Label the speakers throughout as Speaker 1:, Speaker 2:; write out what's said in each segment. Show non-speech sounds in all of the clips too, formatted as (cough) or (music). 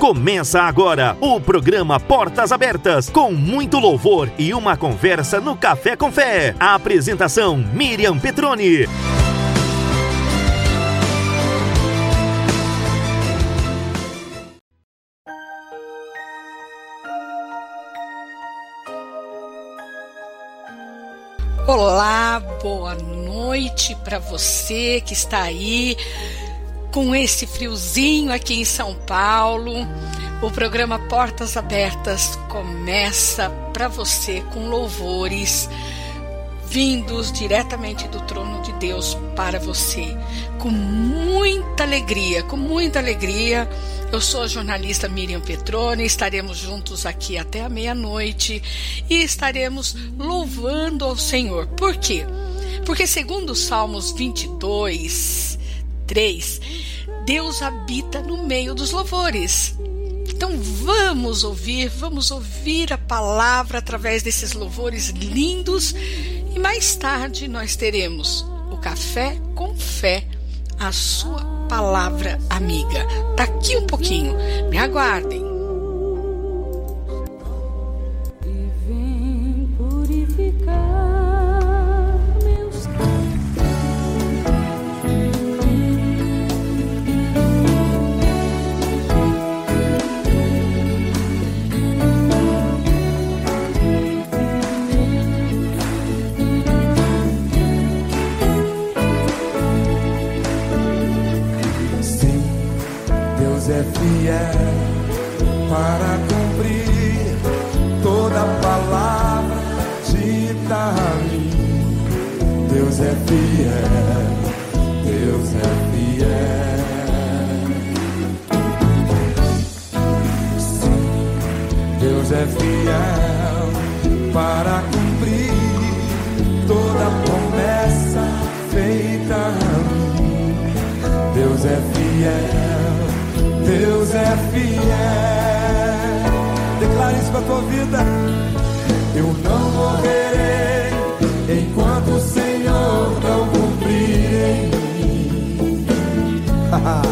Speaker 1: Começa agora o programa Portas Abertas, com muito louvor e uma conversa no Café com Fé. A apresentação Miriam Petroni.
Speaker 2: Olá, boa noite para você que está aí com esse friozinho aqui em São Paulo. O programa Portas Abertas começa para você com louvores vindos diretamente do trono de Deus para você, com muita alegria, com muita alegria. Eu sou a jornalista Miriam Petrone, estaremos juntos aqui até a meia-noite e estaremos louvando ao Senhor. Por quê? Porque segundo os Salmos 22, 3, Deus habita no meio dos louvores. Então vamos ouvir, vamos ouvir a palavra através desses louvores lindos e mais tarde nós teremos o café com fé, a sua palavra amiga. Daqui um pouquinho, me aguardem.
Speaker 3: é fiel para cumprir toda palavra dita a mim. Deus é fiel, Deus é fiel. Sim, Deus é fiel para cumprir toda promessa feita a mim. Deus é fiel. Deus é fiel. Declare isso para a tua vida. Eu não morrerei enquanto o Senhor não cumprir em mim. (laughs)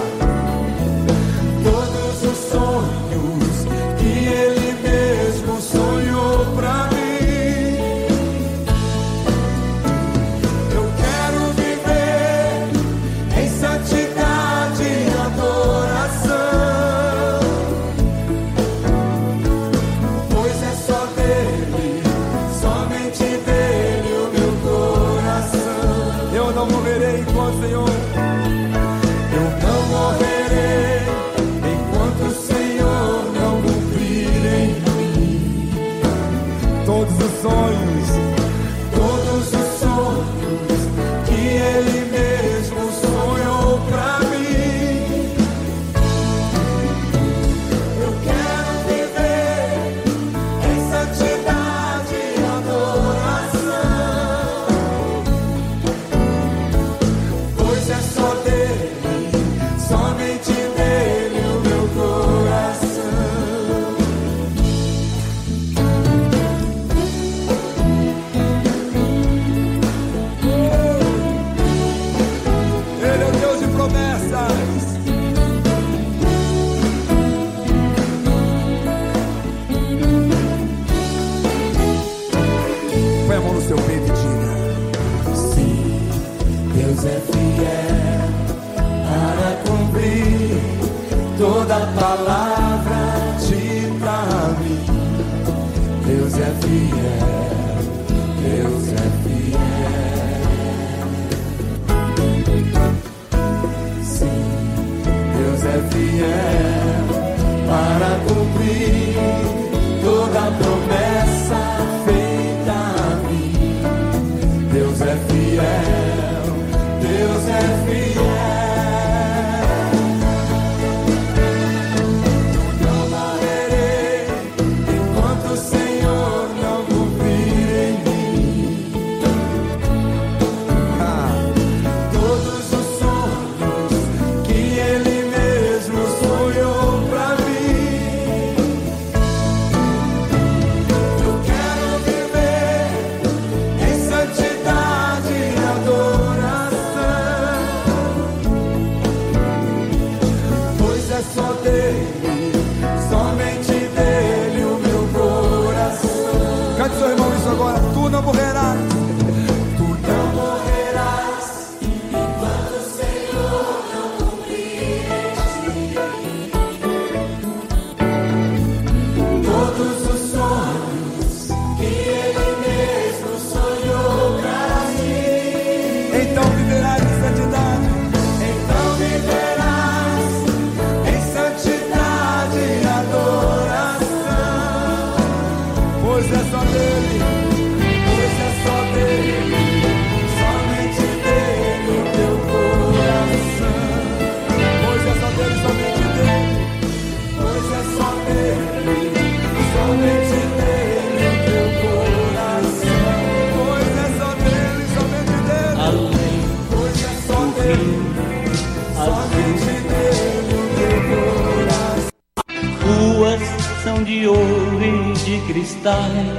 Speaker 4: 在。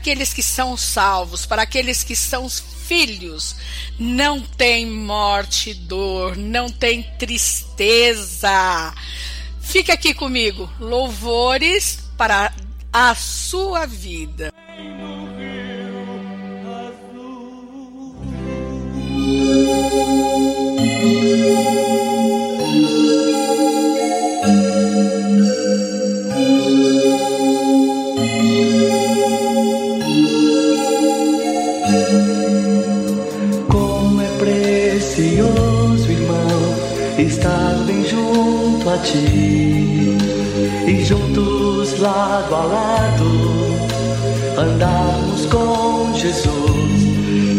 Speaker 4: aqueles que são salvos, para aqueles que são filhos, não tem morte, dor, não tem tristeza. Fica aqui comigo. Louvores para a sua vida.
Speaker 5: a ti e juntos lado a lado andamos com Jesus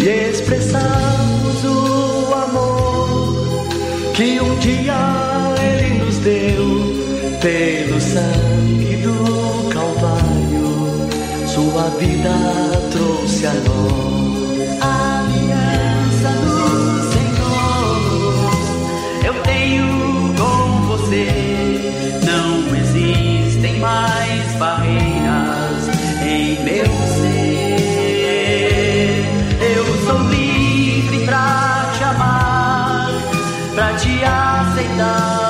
Speaker 5: e expressamos o amor que um dia Ele nos deu pelo sangue do Calvário. Sua vida trouxe a nós. mais barreiras em meu ser. Eu sou livre pra te amar, pra te aceitar.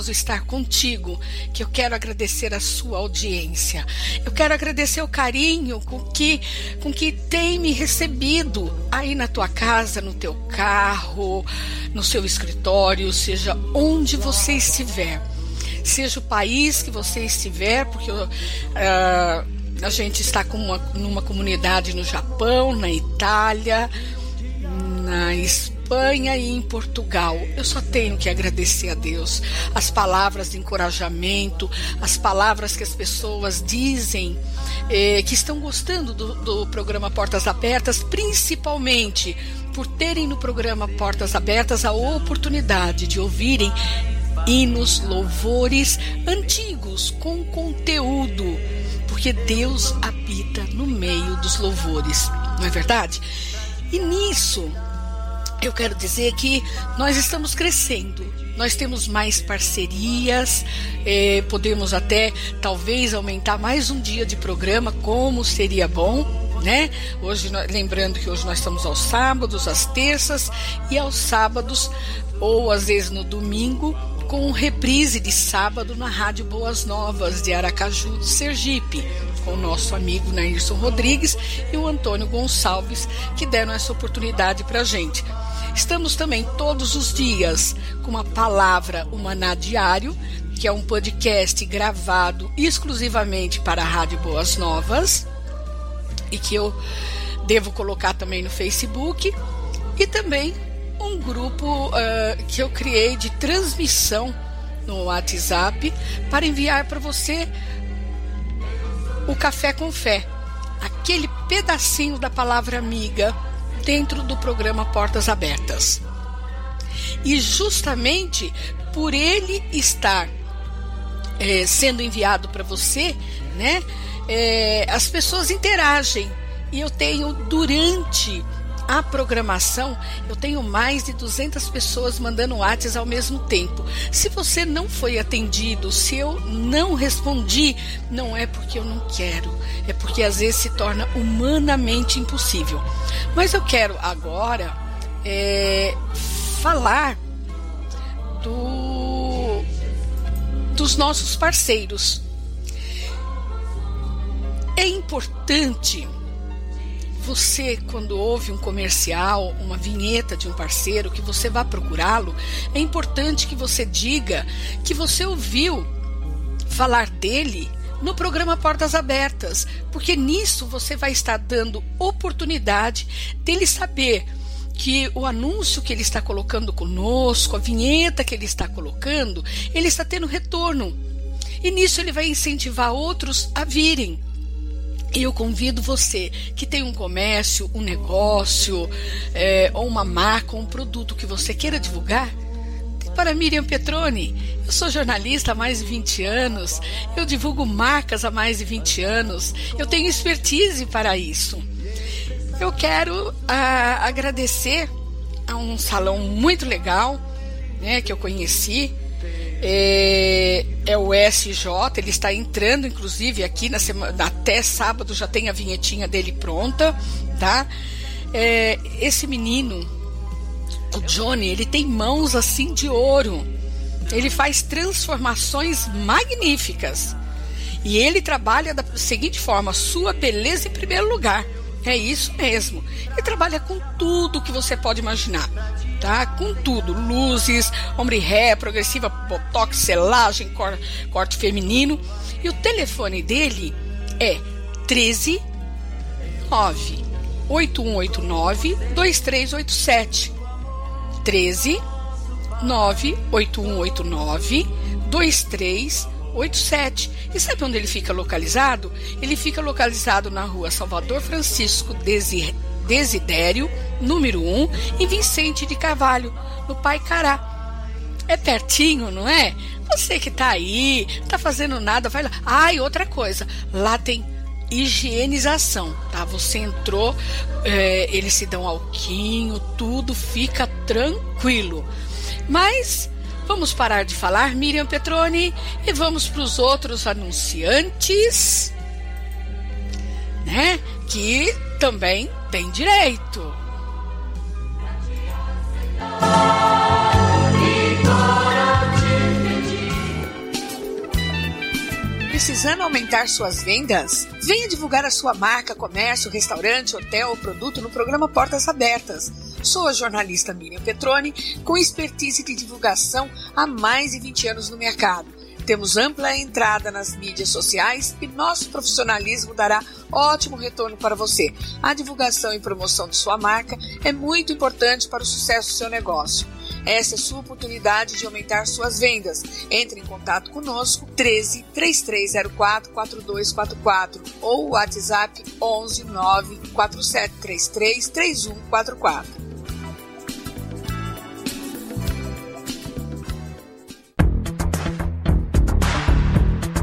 Speaker 6: Precioso estar contigo, que eu quero agradecer a sua audiência. Eu quero agradecer o carinho com que, com que tem me recebido aí na tua casa, no teu carro, no seu escritório, seja onde você estiver. Seja o país que você estiver, porque uh, a gente está com uma, numa comunidade no Japão, na Itália, Espanha e em Portugal. Eu só tenho que agradecer a Deus. As palavras de encorajamento, as palavras que as pessoas dizem eh, que estão gostando do, do programa Portas Abertas, principalmente por terem no programa Portas Abertas a oportunidade de ouvirem hinos, louvores antigos com conteúdo, porque Deus habita no meio dos louvores, não é verdade? E nisso eu quero dizer que nós estamos crescendo. Nós temos mais parcerias, eh, podemos até talvez aumentar mais um dia de programa, como seria bom, né? Hoje, lembrando que hoje nós estamos aos sábados, às terças e aos sábados, ou às vezes no domingo, com reprise de sábado na Rádio Boas Novas de Aracaju, Sergipe com o nosso amigo Nairson Rodrigues e o Antônio Gonçalves, que deram essa oportunidade para a gente. Estamos também todos os dias com a palavra Humaná Diário, que é um podcast gravado exclusivamente para a Rádio Boas Novas e que eu devo colocar também no Facebook e também um grupo uh, que eu criei de transmissão no WhatsApp para enviar para você o café com fé, aquele pedacinho da palavra amiga dentro do programa Portas Abertas. E justamente por ele estar é, sendo enviado para você, né, é, as pessoas interagem. E eu tenho durante a programação, eu tenho mais de 200 pessoas mandando WhatsApp ao mesmo tempo. Se você não foi atendido, se eu não respondi, não é porque eu não quero, é porque às vezes se torna humanamente impossível. Mas eu quero agora é, falar do, dos nossos parceiros. É importante você, quando ouve um comercial, uma vinheta de um parceiro, que você vá procurá-lo, é importante que você diga que você ouviu falar dele no programa Portas Abertas, porque nisso você vai estar dando oportunidade dele saber que o anúncio que ele está colocando conosco, a vinheta que ele está colocando, ele está tendo retorno. E nisso ele vai incentivar outros a virem. E eu convido você que tem um comércio, um negócio, é, ou uma marca, um produto que você queira divulgar, para Miriam Petroni. Eu sou jornalista há mais de 20 anos, eu divulgo marcas há mais de 20 anos, eu tenho expertise para isso. Eu quero ah, agradecer a um salão muito legal né, que eu conheci, é, é, o SJ, ele está entrando, inclusive, aqui na semana, até sábado já tem a vinhetinha dele pronta, tá? É, esse menino, o Johnny, ele tem mãos assim de ouro. Ele faz transformações magníficas. E ele trabalha da seguinte forma: sua beleza em primeiro lugar. É isso mesmo. Ele trabalha com tudo que você pode imaginar tá? Com tudo, luzes, ombre ré, progressiva, botox, selagem, cor, corte feminino. E o telefone dele é 13 9 8189 2387. 13 9 8189 2387. E sabe onde ele fica localizado? Ele fica localizado na rua Salvador Francisco Desidério número 1, em Vicente de Carvalho, no Pai Cará. É pertinho, não é? Você que tá aí, não tá fazendo nada, vai lá. Ah, e outra coisa, lá tem higienização, tá? Você entrou, é, eles se dão alquinho, tudo fica tranquilo. Mas vamos parar de falar, Miriam Petroni, e vamos para os outros anunciantes, né? Que também tem direito. Precisando aumentar suas vendas? Venha divulgar a sua marca, comércio, restaurante, hotel ou produto no programa Portas Abertas. Sou a jornalista Miriam Petroni, com expertise de divulgação há mais de 20 anos no mercado. Temos ampla entrada nas mídias sociais e nosso profissionalismo dará ótimo retorno para você. A divulgação e promoção de sua marca é muito importante para o sucesso do seu negócio. Essa é sua oportunidade de aumentar suas vendas. Entre em contato conosco 13 3304 4244 ou WhatsApp 11 9 4733 3144.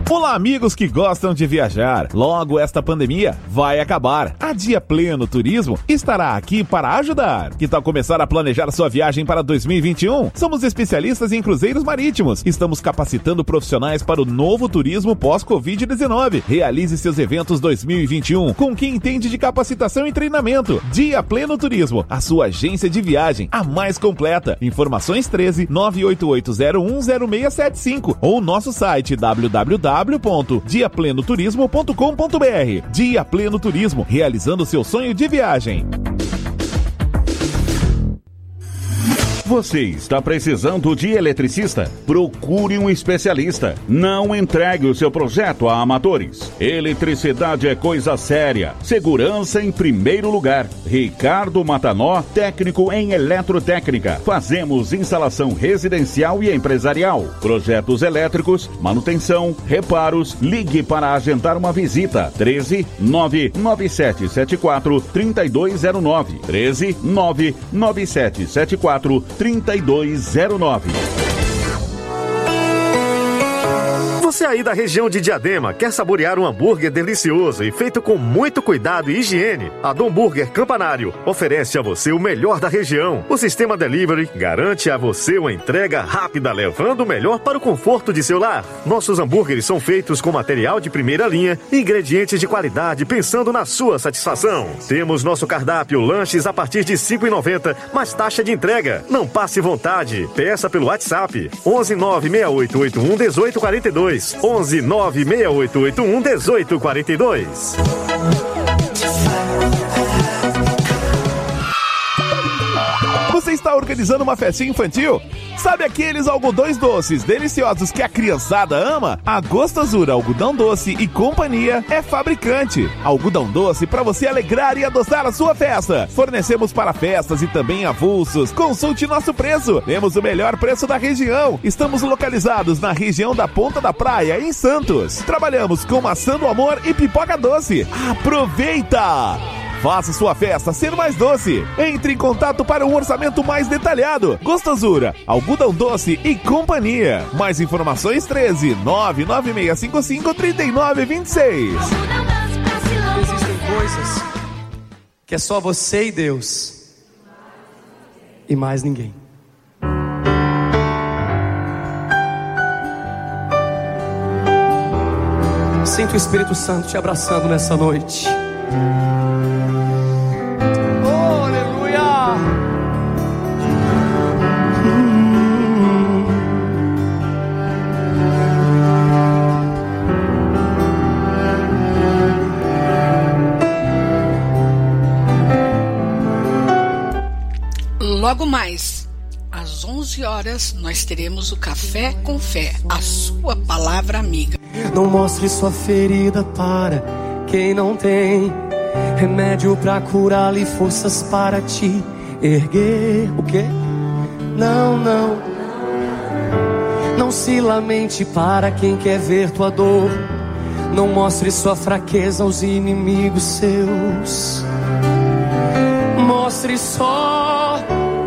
Speaker 7: Olá, amigos que gostam de viajar. Logo esta pandemia vai acabar. A Dia Pleno Turismo estará aqui para ajudar. Que tal começar a planejar sua viagem para 2021? Somos especialistas em cruzeiros marítimos. Estamos capacitando profissionais para o novo turismo pós-Covid-19. Realize seus eventos 2021 com quem entende de capacitação e treinamento. Dia Pleno Turismo, a sua agência de viagem, a mais completa. Informações 13 988010675 ou nosso site www www.diaplenoturismo.com.br. Dia Pleno Turismo, realizando seu sonho de viagem.
Speaker 8: Você está precisando de eletricista? Procure um especialista. Não entregue o seu projeto a amadores. Eletricidade é coisa séria. Segurança em primeiro lugar. Ricardo Matanó, técnico em eletrotécnica. Fazemos instalação residencial e empresarial. Projetos elétricos, manutenção, reparos. Ligue para agendar uma visita. 13 99774 3209. 13 99774 3209.
Speaker 9: Você aí da região de Diadema quer saborear um hambúrguer delicioso e feito com muito cuidado e higiene? A Dom Burger Campanário oferece a você o melhor da região. O sistema delivery garante a você uma entrega rápida, levando o melhor para o conforto de seu lar. Nossos hambúrgueres são feitos com material de primeira linha e ingredientes de qualidade, pensando na sua satisfação. Temos nosso cardápio lanches a partir de R$ 5,90, mais taxa de entrega. Não passe vontade. Peça pelo WhatsApp 11 96881 1842. 11 96881 1842.
Speaker 7: Você está organizando uma festinha infantil? Sabe aqueles algodões doces deliciosos que a criançada ama? A Gostosura Algodão Doce e Companhia é fabricante. Algodão doce para você alegrar e adoçar a sua festa. Fornecemos para festas e também avulsos. Consulte nosso preço. Temos o melhor preço da região. Estamos localizados na região da Ponta da Praia, em Santos. Trabalhamos com maçã do amor e pipoca doce. Aproveita! Faça sua festa ser mais doce. Entre em contato para um orçamento mais detalhado. Gostosura, algodão doce e companhia. Mais informações 13 99655 3926.
Speaker 10: Existem coisas que é só você e Deus. E mais ninguém. Sinto o Espírito Santo te abraçando nessa noite.
Speaker 6: Logo mais, às 11 horas, nós teremos o Café com Fé, a sua palavra amiga.
Speaker 10: Não mostre sua ferida para quem não tem remédio para curá-la e forças para te erguer. O quê? Não, não. Não se lamente para quem quer ver tua dor. Não mostre sua fraqueza aos inimigos seus. Mostre só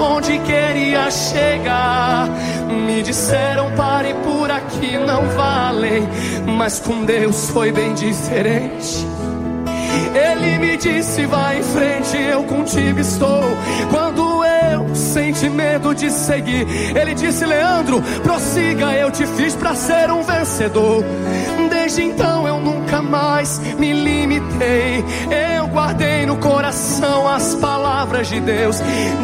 Speaker 10: onde queria chegar, me disseram pare por aqui, não valem. Mas com Deus foi bem diferente. Ele me disse: vai em frente, eu contigo estou. Quando eu senti medo de seguir, ele disse: Leandro, prossiga, eu te fiz para ser um vencedor. Desde então eu nunca mais me limitei. Eu guardei no coração as palavras de Deus.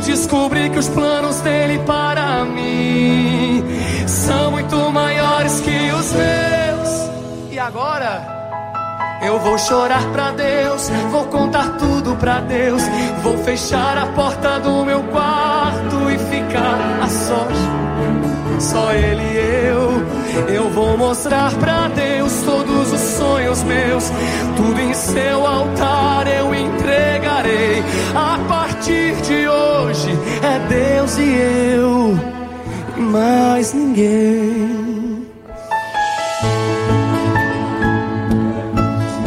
Speaker 10: Descobri que os planos dele para mim são muito maiores que os meus. E agora? Eu vou chorar pra Deus, vou contar tudo pra Deus. Vou fechar a porta do meu quarto e ficar a sós. Só Ele e eu. Eu vou mostrar pra Deus todos os sonhos meus. Tudo em seu altar eu entregarei. A partir de hoje é Deus e eu, e mais ninguém.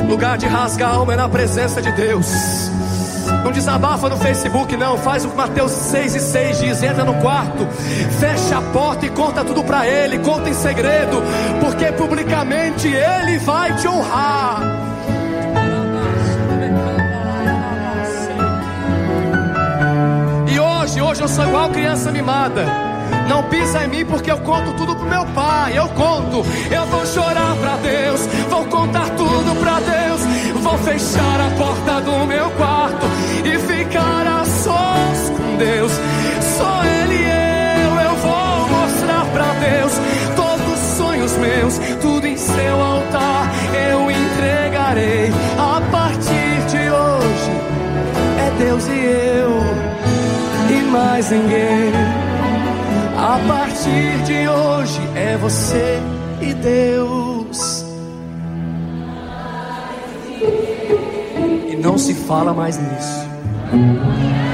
Speaker 10: Lugar de rasgar a alma é na presença de Deus. Desabafa no Facebook, não. Faz o que Mateus 6 e 6 diz: entra no quarto, fecha a porta e conta tudo para Ele. Conta em segredo, porque publicamente Ele vai te honrar. E hoje, hoje eu sou igual criança mimada. Não pisa em mim porque eu conto tudo pro meu pai. Eu conto, eu vou chorar pra Deus, vou contar tudo pra Deus. Vou fechar a porta do meu quarto e ficar a sós com Deus. Só Ele e eu, eu vou mostrar pra Deus todos os sonhos meus, tudo em seu altar eu entregarei. A partir de hoje é Deus e eu e mais ninguém. A partir de hoje é você e Deus. Não se fala mais nisso.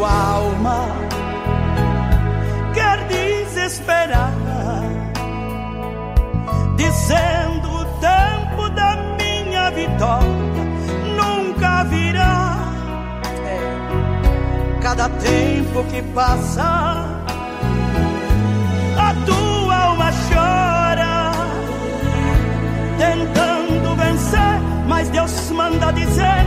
Speaker 11: Tua alma quer desesperar, dizendo o tempo da minha vitória nunca virá. É, Cada tempo que passa, a tua alma chora, tentando vencer, mas Deus manda dizer: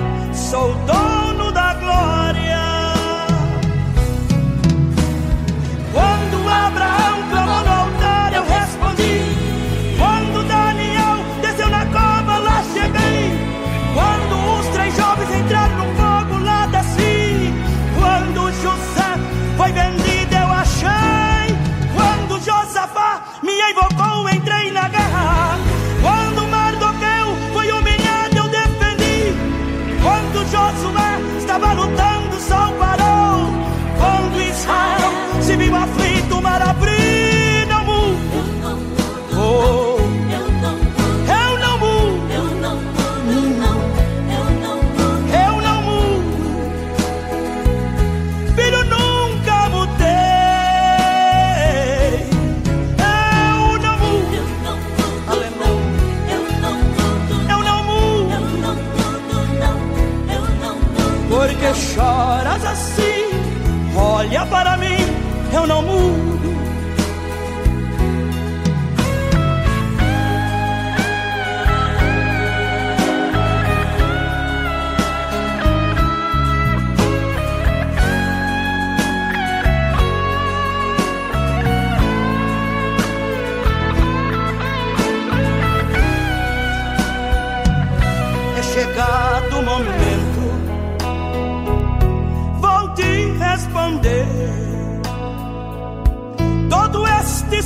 Speaker 11: não mudo.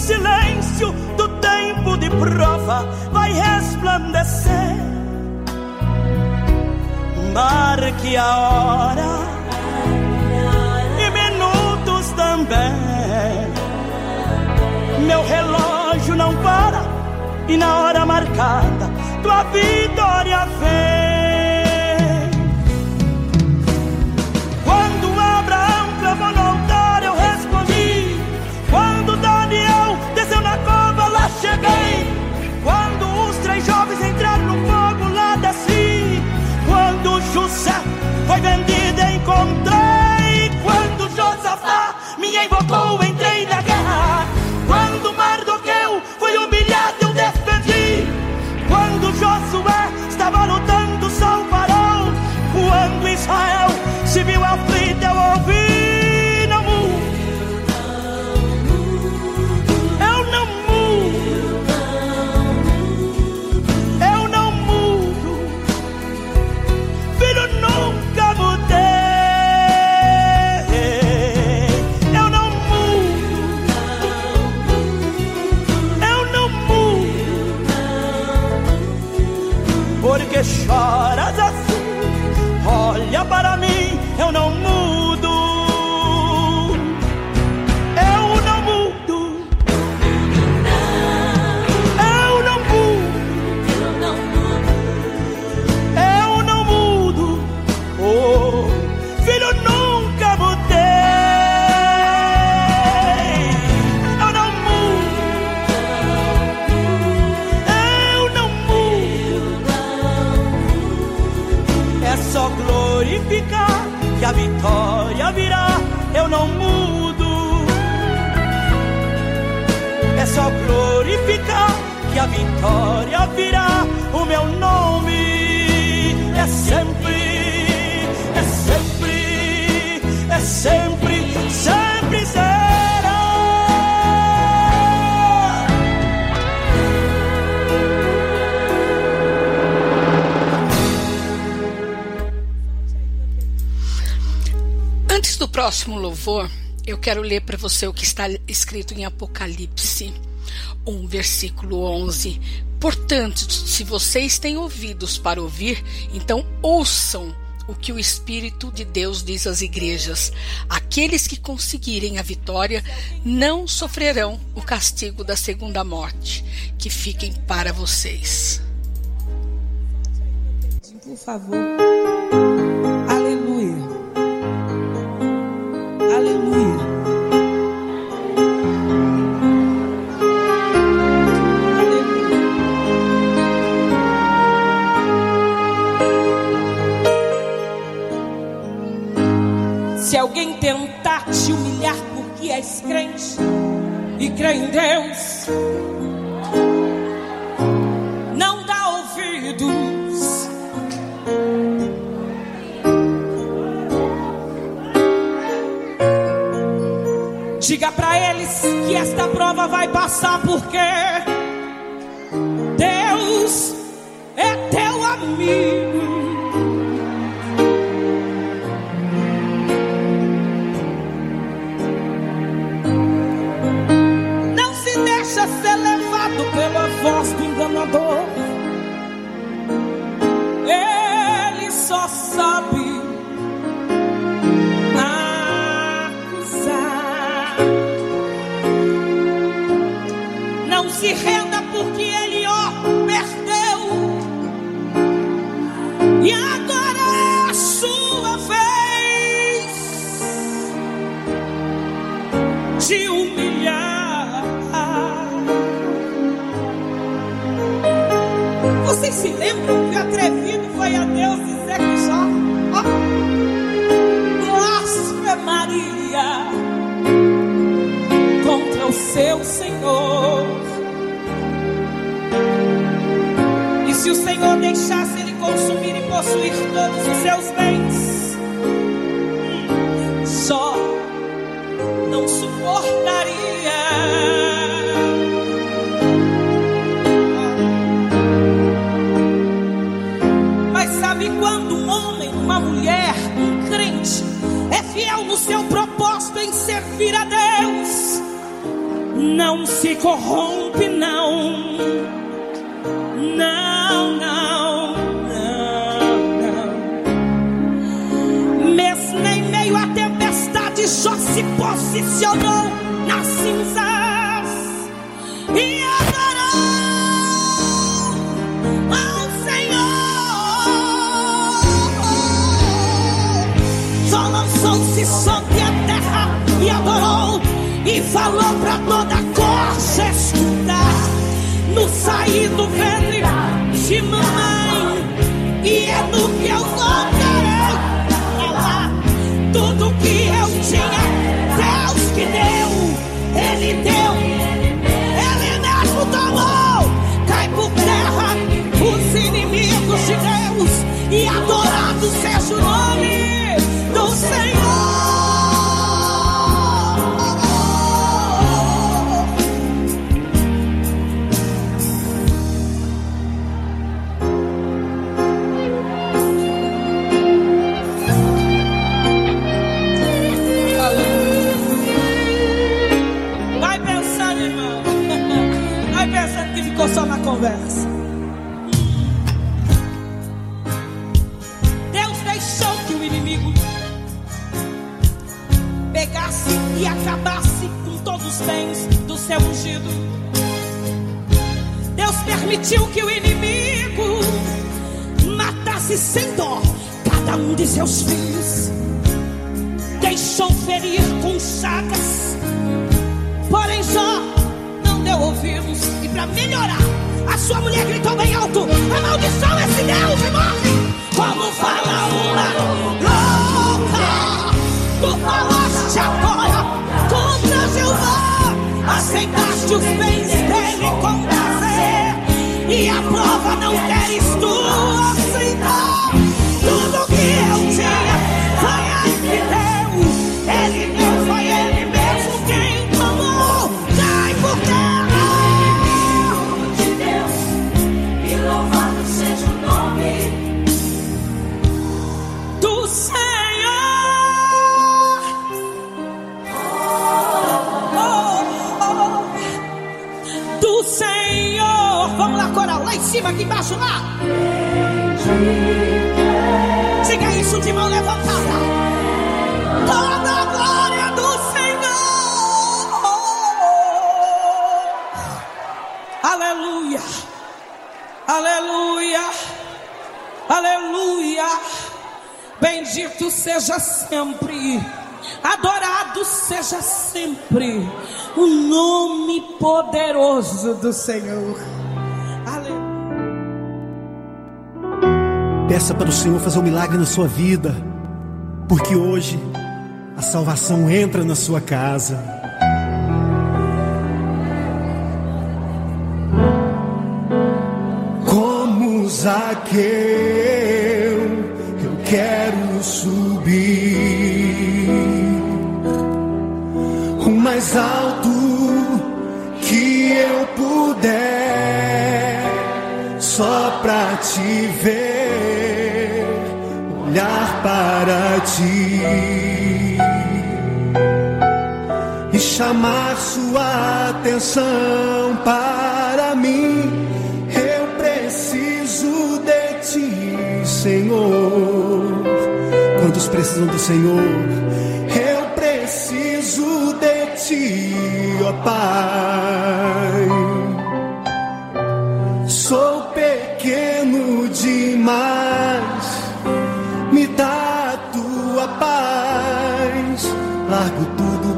Speaker 11: Silêncio do tempo de prova vai resplandecer. Marque a hora e minutos também. Meu relógio não para e na hora marcada tua vitória vem. Encontrei. Quando Josafá me invocou, entrei na virá. O meu nome é sempre, é sempre, é sempre, sempre será.
Speaker 6: Antes do próximo louvor, eu quero ler para você o que está escrito em Apocalipse 1, versículo 11. Portanto, se vocês têm ouvidos para ouvir, então ouçam o que o Espírito de Deus diz às igrejas. Aqueles que conseguirem a vitória não sofrerão o castigo da segunda morte. Que fiquem para vocês.
Speaker 12: Por favor. Aleluia. Aleluia. Se alguém tentar te humilhar porque és crente e crê em Deus, não dá ouvidos. Diga pra eles que esta prova vai passar porque Deus é teu amigo. Se renda porque ele ó perdeu. E agora é a sua vez de humilhar. Vocês se lembram que o atrevido foi a Deus dizer que já ó, blasfemaria? ao seu Senhor. Se o Senhor deixasse ele consumir e possuir todos os seus bens, só não suportaria. Mas sabe quando um homem, uma mulher, um crente é fiel no seu propósito em servir a Deus? Não se corrompe, não. Não, Jó se posicionou nas cinzas e adorou ao Senhor. Jó lançou-se sobre a terra e adorou e falou para toda a corte escutar no sair do ventre de mamãe e é do que eu voltarei bens do seu ungido. Deus permitiu que o inimigo matasse sem dó cada um de seus filhos. Deixou ferir com chagas Porém, Jó não deu ouvidos. E para melhorar, a sua mulher gritou bem alto: Amaldiçoa esse Deus e morre. Como fala uma cima, aqui embaixo, lá. Diga isso de mão levantada. Toda a glória do Senhor. Aleluia. Aleluia. Aleluia. Bendito seja sempre, adorado seja sempre o nome poderoso do Senhor.
Speaker 13: Peça para o Senhor fazer um milagre na sua vida, porque hoje a salvação entra na sua casa. Como Zaqueu, eu quero subir o mais alto que eu puder, só pra te ver, olhar para ti e chamar sua atenção para mim. Eu preciso de ti, Senhor. Quantos precisam do Senhor? Eu preciso de ti, ó Pai. Sou pequeno demais,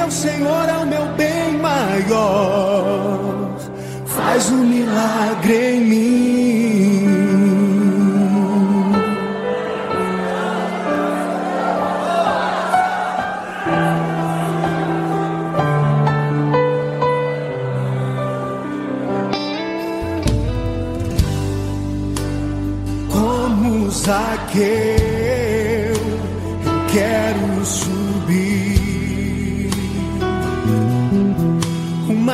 Speaker 13: porque o Senhor é o meu bem maior. Faz um milagre em mim. Como Zaqueu,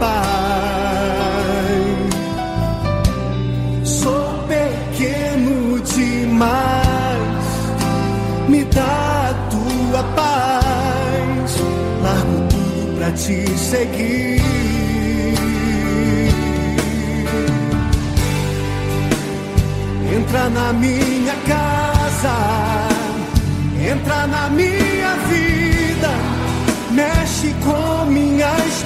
Speaker 13: Pai. Sou pequeno demais, me dá tua paz. Largo tudo pra te seguir. Entra na minha casa, entra na minha vida, mexe com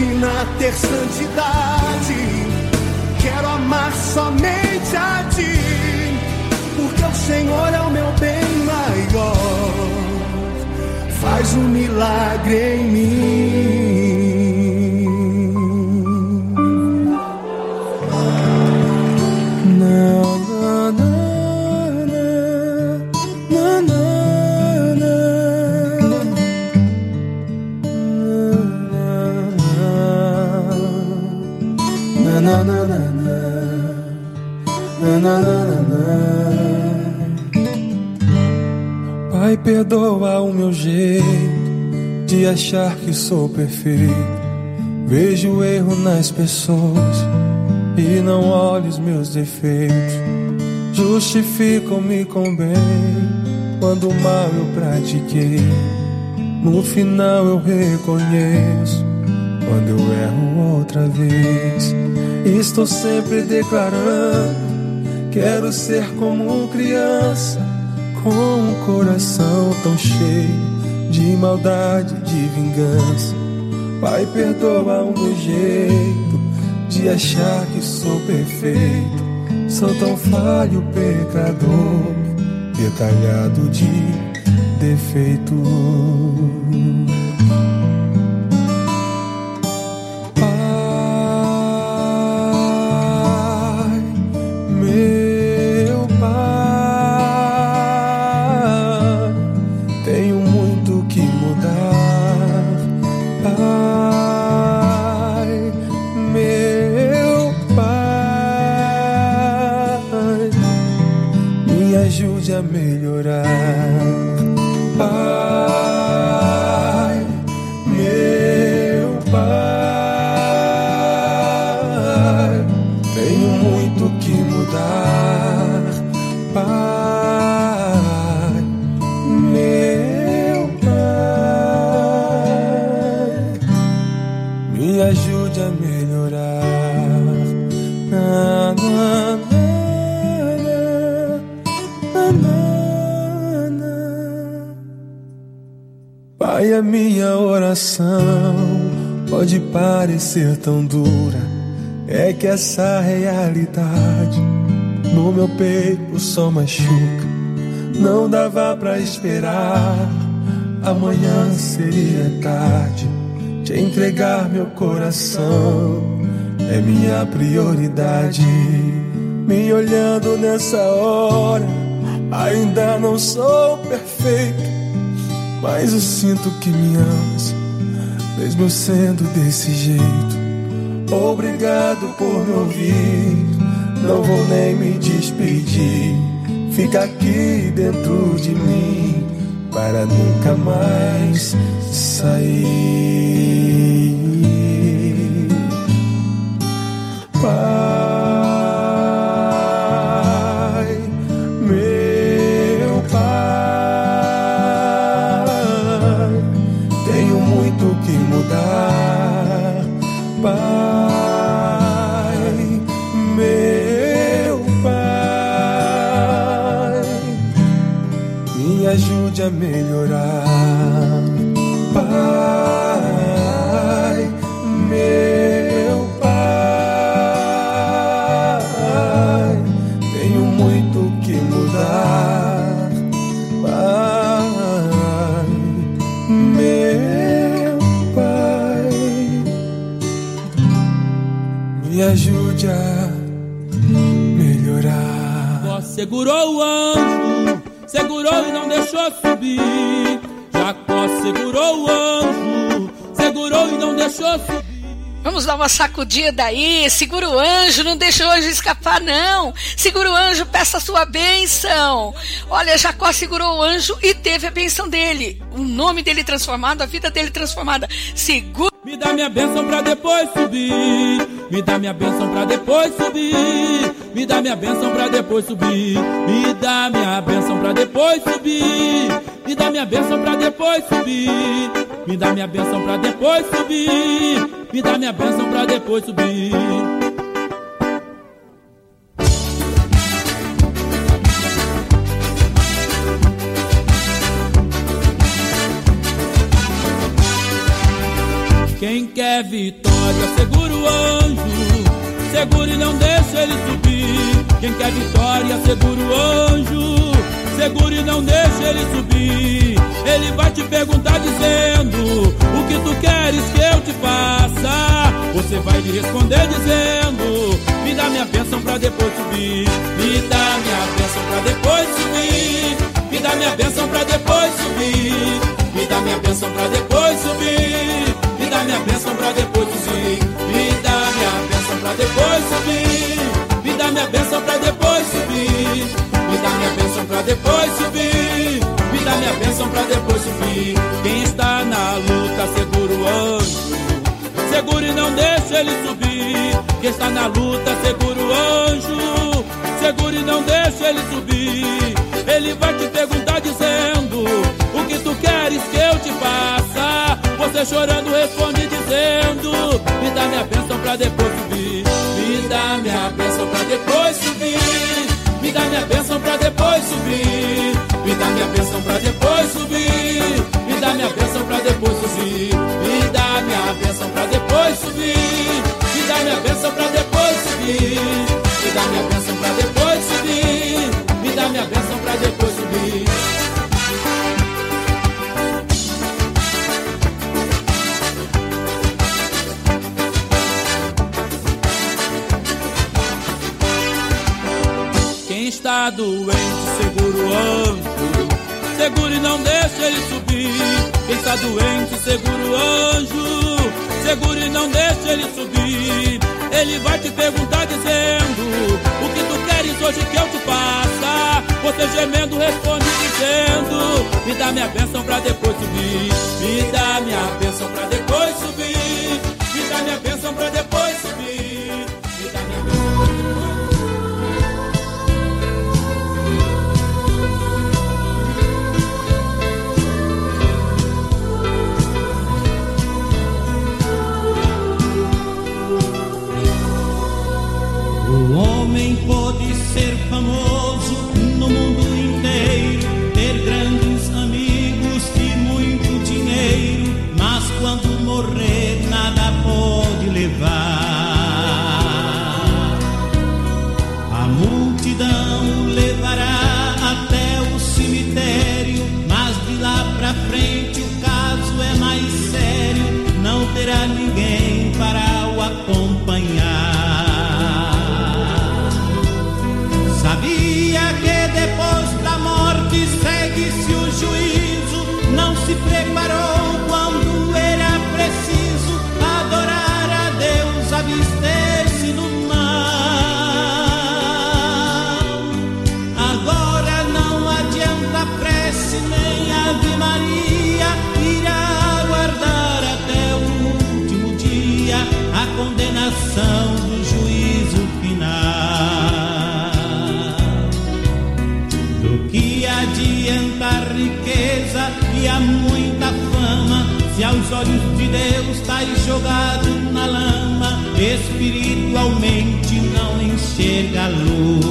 Speaker 13: ensina a ter santidade. Quero amar somente a ti, porque o Senhor é o meu bem maior. Faz um milagre em mim.
Speaker 14: Pai, perdoa o meu jeito de achar que sou perfeito. Vejo erro nas pessoas e não olho os meus defeitos. Justificam-me com bem quando o mal eu pratiquei. No final eu reconheço quando eu erro outra vez. Estou sempre declarando: quero ser como criança, com um coração tão cheio de maldade, de vingança. Pai, perdoa o meu jeito de achar que sou perfeito. Sou tão falho, pecador, detalhado de defeitos. Pode parecer tão dura. É que essa realidade no meu peito só machuca. Não dava pra esperar. Amanhã seria tarde. Te entregar meu coração é minha prioridade. Me olhando nessa hora, ainda não sou perfeito, mas eu sinto que me amas, mesmo sendo desse jeito. Obrigado por me ouvir, não vou nem me despedir. Fica aqui dentro de mim para nunca mais sair. Pai,
Speaker 4: segurou o anjo, segurou e não deixou subir. Jacó segurou o anjo, segurou e não deixou subir.
Speaker 6: Vamos dar uma sacudida aí, segura o anjo, não deixa o anjo escapar não. Segura o anjo, peça a sua bênção. Olha, Jacó segurou o anjo e teve a bênção dele. O nome dele transformado, a vida dele transformada. Segura
Speaker 4: Me dá minha bênção pra depois subir. Me dá minha bênção pra depois subir. Me dá minha bênção pra depois subir. Me dá minha bênção pra depois subir. Me dá minha bênção pra depois subir. Me dá minha bênção pra depois subir. Me dá minha bênção pra depois subir. Quem quer vitória, segura o anjo. Segura e não deixa ele subir. Quem quer vitória, segura o anjo. Segura e não deixa ele subir. Ele vai te perguntar dizendo: O que tu queres que eu te faça? Você vai lhe responder dizendo: Me dá minha bênção pra depois subir. Me dá minha bênção pra depois subir. Me dá minha bênção pra depois subir. Me dá minha bênção pra depois subir. Me dá minha bênção pra depois subir. Me dá minha bênção pra depois subir. Dá minha bênção pra depois subir. Me dá minha bênção pra depois subir. Me dá minha bênção pra depois subir. Quem está na luta, segura o anjo. Segura e não deixa ele subir. Quem está na luta, segura o anjo. Segura e não deixa ele subir. Ele vai te perguntar dizendo: O que tu queres que eu te faça? Você chorando responde dizendo: Me dá minha bênção pra depois subir. Me dá minha bênção pra depois subir. Me dá minha bênção pra depois subir. Me dá minha bênção pra depois subir. Me dá minha bênção pra depois subir. Me dá minha bênção pra depois subir. Me dá minha bênção pra depois subir. Me dá minha bênção pra depois subir. Me dá minha bênção pra depois subir. Está doente, segura o anjo. Segura e não deixa ele subir. Quem está doente, segura o anjo. Segura e não deixa ele subir. Ele vai te perguntar dizendo: O que tu queres hoje que eu te faça? você gemendo responde dizendo: Me dá minha bênção pra depois subir. Me dá minha bênção pra depois subir. Me dá minha bênção pra depois subir.
Speaker 15: Pode ser famoso riqueza e a muita fama, se aos olhos de Deus estás jogado na lama, espiritualmente não enxerga a luz.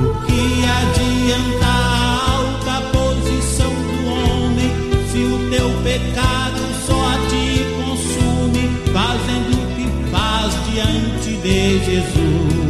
Speaker 15: Do que adianta a alta posição do homem, se o teu pecado só a ti consume, fazendo o que faz diante de Jesus?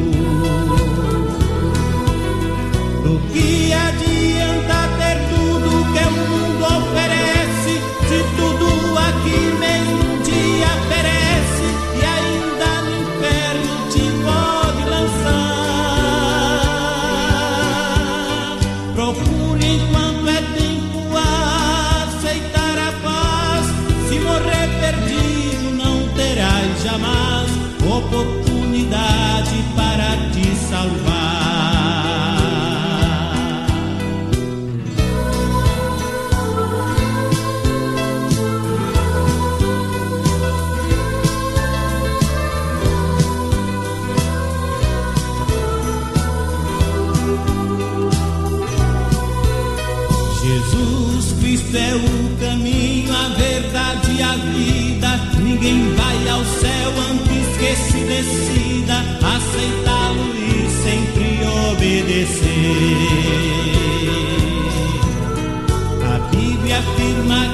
Speaker 15: Decida aceitá-lo e sempre obedecer. A Bíblia afirma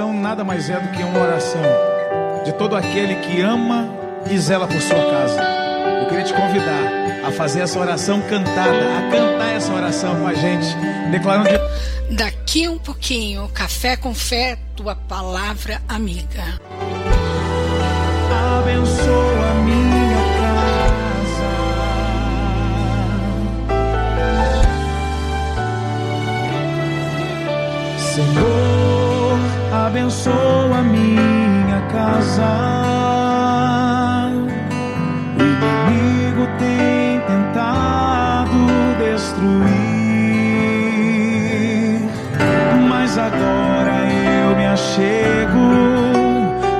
Speaker 16: canção nada mais é do que uma oração de todo aquele que ama e zela por sua casa. Eu queria te convidar a fazer essa oração cantada, a cantar essa oração com a gente, declarando de
Speaker 6: Daqui um pouquinho, Café com Fé, tua palavra amiga.
Speaker 14: Abençoa minha casa. Senhor, abençoa minha casa. O inimigo tem tentado destruir, mas agora eu me achego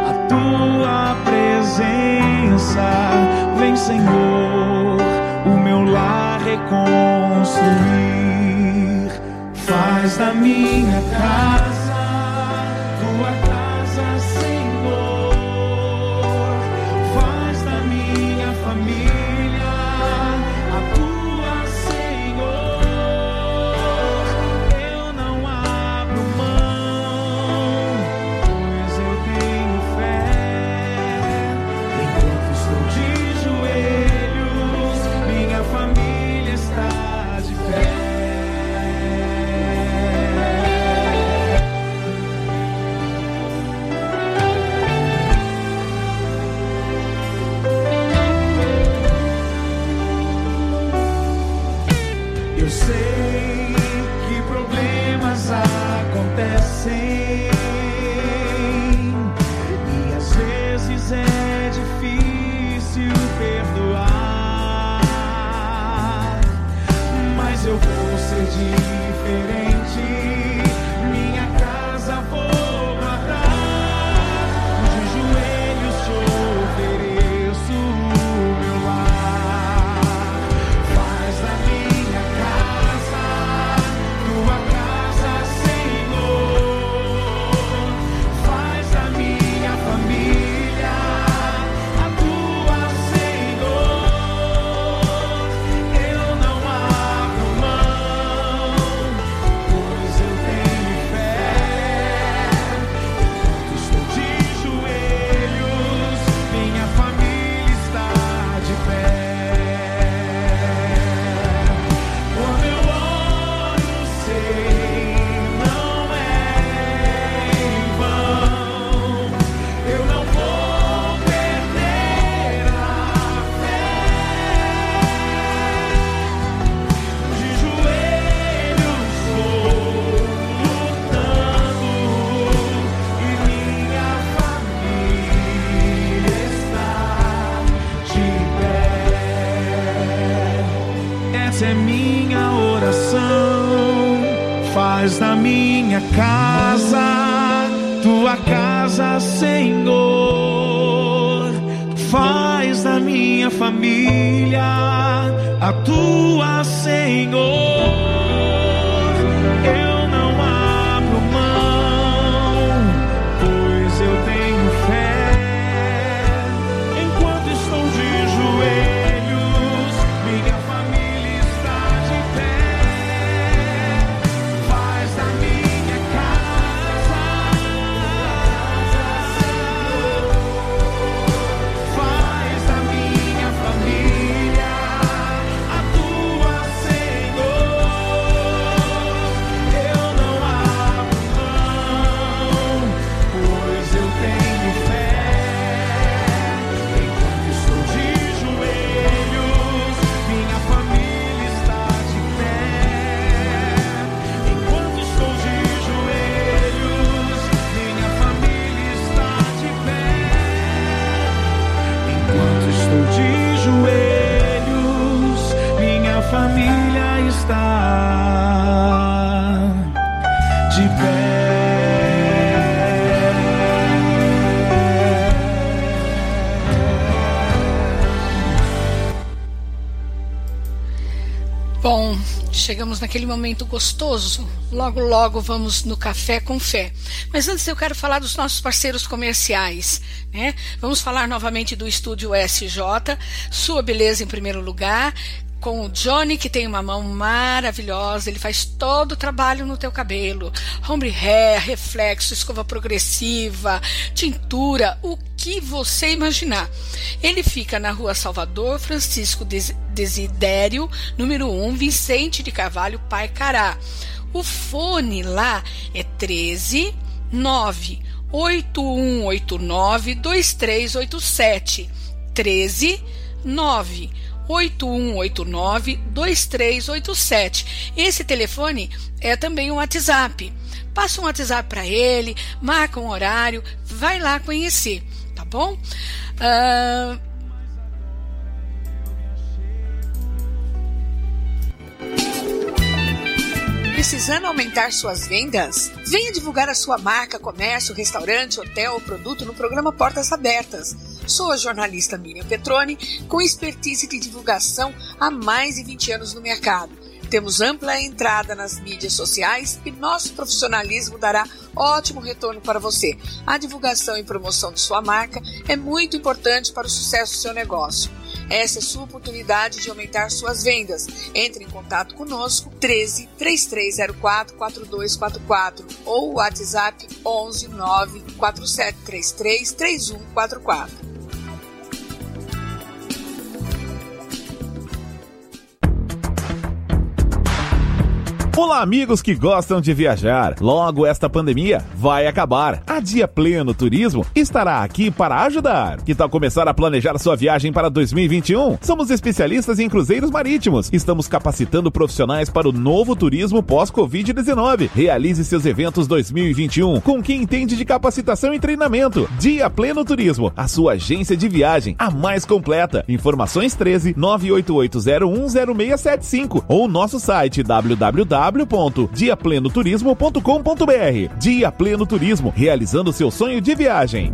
Speaker 14: à tua presença. Vem, Senhor, o meu lar reconstruir. Faz da minha casa
Speaker 16: for me.
Speaker 6: Bom, chegamos naquele momento gostoso. Logo, logo vamos no café com fé. Mas antes eu quero falar dos nossos parceiros comerciais. Né? Vamos falar novamente do Estúdio SJ, Sua Beleza em primeiro lugar, com o Johnny, que tem uma mão maravilhosa, ele faz todo o trabalho no teu cabelo. Hombre hair, reflexo, escova progressiva, tintura, o que você imaginar. Ele fica na rua Salvador Francisco Des- Desidério, número 1, Vicente de Carvalho, Pai Cará. O fone lá é 13 9 8189 2387 13 9 8189-2387. Esse telefone é também um WhatsApp. Passa um WhatsApp para ele, marca um horário, vai lá conhecer, tá bom? Ah,
Speaker 17: Precisando aumentar suas vendas? Venha divulgar a sua marca, comércio, restaurante, hotel ou produto no programa Portas Abertas. Sou a jornalista Miriam Petroni, com expertise de divulgação há mais de 20 anos no mercado. Temos ampla entrada nas mídias sociais e nosso profissionalismo dará ótimo retorno para você. A divulgação e promoção de sua marca é muito importante para o sucesso do seu negócio. Essa é sua oportunidade de aumentar suas vendas. Entre em contato conosco 13 3304 4244 ou WhatsApp 11 9 4733 3144.
Speaker 7: Olá, amigos que gostam de viajar. Logo esta pandemia vai acabar. A Dia Pleno Turismo estará aqui para ajudar. Que tal começar a planejar sua viagem para 2021? Somos especialistas em cruzeiros marítimos. Estamos capacitando profissionais para o novo turismo pós-Covid-19. Realize seus eventos 2021 com quem entende de capacitação e treinamento. Dia Pleno Turismo, a sua agência de viagem, a mais completa. Informações 13 988010675 ou nosso site www www.diaplenoturismo.com.br. Dia Pleno Turismo, realizando seu sonho de viagem.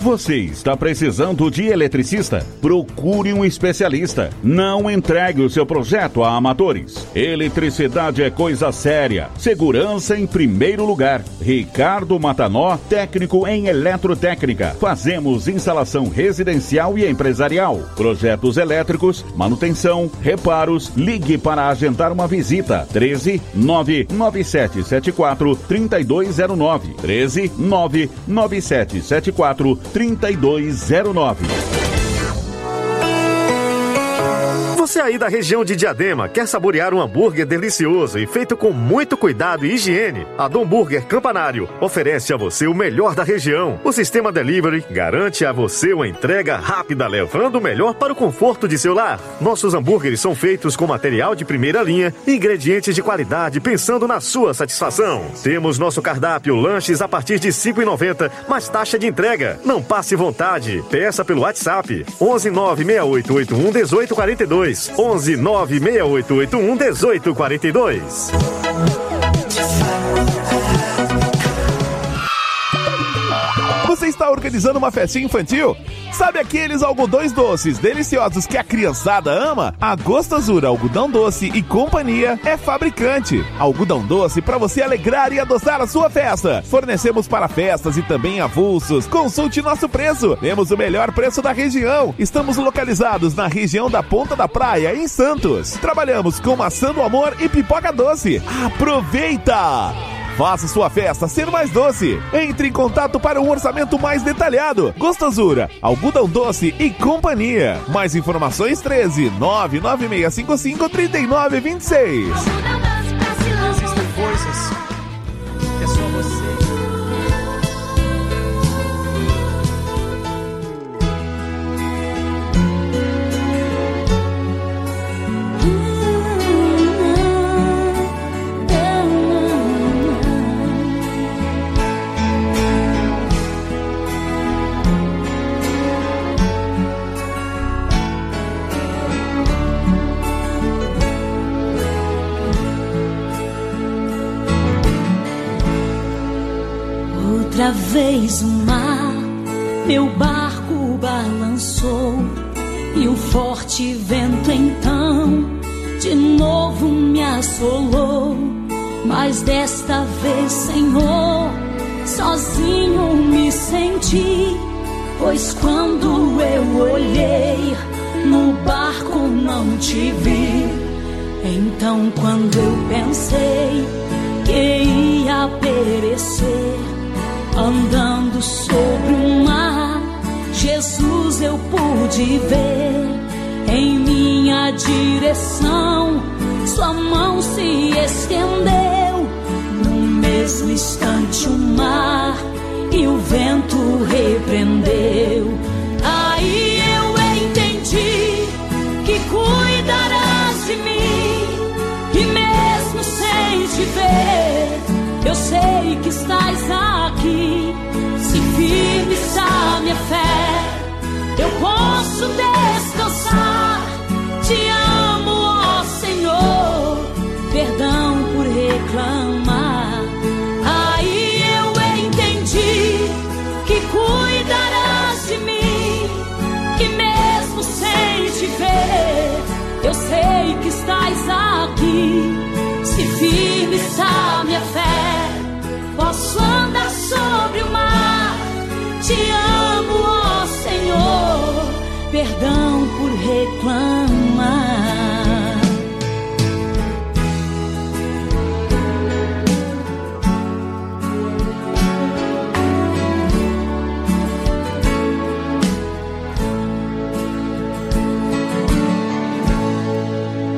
Speaker 8: Você está precisando de eletricista? Procure um especialista. Não entregue o seu projeto a amadores. Eletricidade é coisa séria. Segurança em primeiro lugar. Ricardo Matanó, técnico em eletrotécnica. Fazemos instalação residencial e empresarial. Projetos elétricos, manutenção, reparos. Ligue para agendar uma visita. 13 99774 3209. 13 99774 3209. 3209.
Speaker 9: Você aí da região de Diadema quer saborear um hambúrguer delicioso e feito com muito cuidado e higiene? A Dom Burger Campanário oferece a você o melhor da região. O sistema delivery garante a você uma entrega rápida, levando o melhor para o conforto de seu lar. Nossos hambúrgueres são feitos com material de primeira linha e ingredientes de qualidade, pensando na sua satisfação. Temos nosso cardápio lanches a partir de R$ 5,90, mais taxa de entrega. Não passe vontade. Peça pelo WhatsApp 11 96881 1842. 11 96881 1842.
Speaker 7: Você está organizando uma festinha infantil? Sabe aqueles algodões doces deliciosos que a criançada ama? A Gostosura Algodão Doce e Companhia é fabricante. Algodão doce para você alegrar e adoçar a sua festa. Fornecemos para festas e também avulsos. Consulte nosso preço. Temos o melhor preço da região. Estamos localizados na região da Ponta da Praia, em Santos. Trabalhamos com maçã do amor e pipoca doce. Aproveita! Faça sua festa ser mais doce. Entre em contato para um orçamento mais detalhado. Gostosura, algodão doce e companhia. Mais informações 13 99655 3926.
Speaker 18: Existem coisas
Speaker 19: Vez o mar, meu barco balançou e o forte vento então de novo me assolou. Mas desta vez, Senhor, sozinho me senti, pois quando eu olhei no barco não te vi. Então, quando eu pensei que ia perecer, andando sobre o mar, Jesus eu pude ver em minha direção. Sua mão se estendeu, no mesmo instante o mar e o vento repreendeu. Aí eu entendi que cuidarás de mim, e mesmo sem te ver, eu sei que estás aqui. Se firme está minha fé, eu posso descansar. Te amo, ó Senhor, perdão por reclamar. Aí eu entendi que cuidarás de mim, que mesmo sem te ver, eu sei que estás aqui. Se firme está minha fé, posso andar sobre o mar. Te amo, ó Senhor, perdão por reclamar.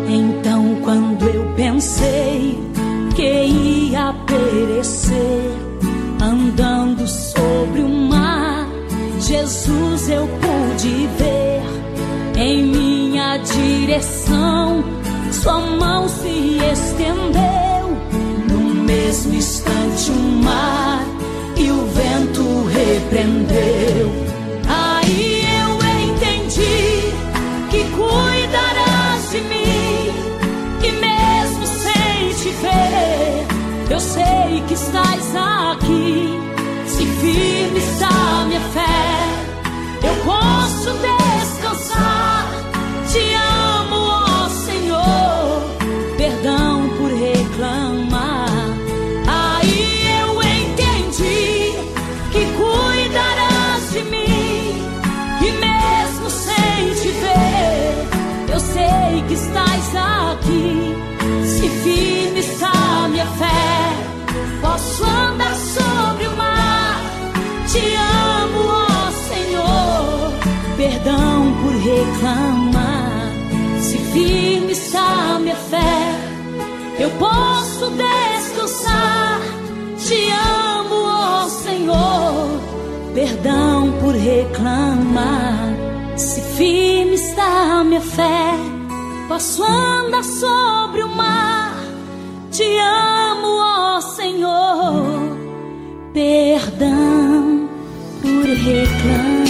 Speaker 19: Então, quando eu pensei que ia perecer, andando sobre o mar, Jesus eu pude ver em minha direção. Sua mão se estendeu, no mesmo instante o mar reclamar. Se firme está minha fé, eu posso descansar. Te amo, ó Senhor. Perdão por reclamar. Se firme está minha fé, posso andar sobre o mar. Te amo, ó Senhor. Perdão por reclamar.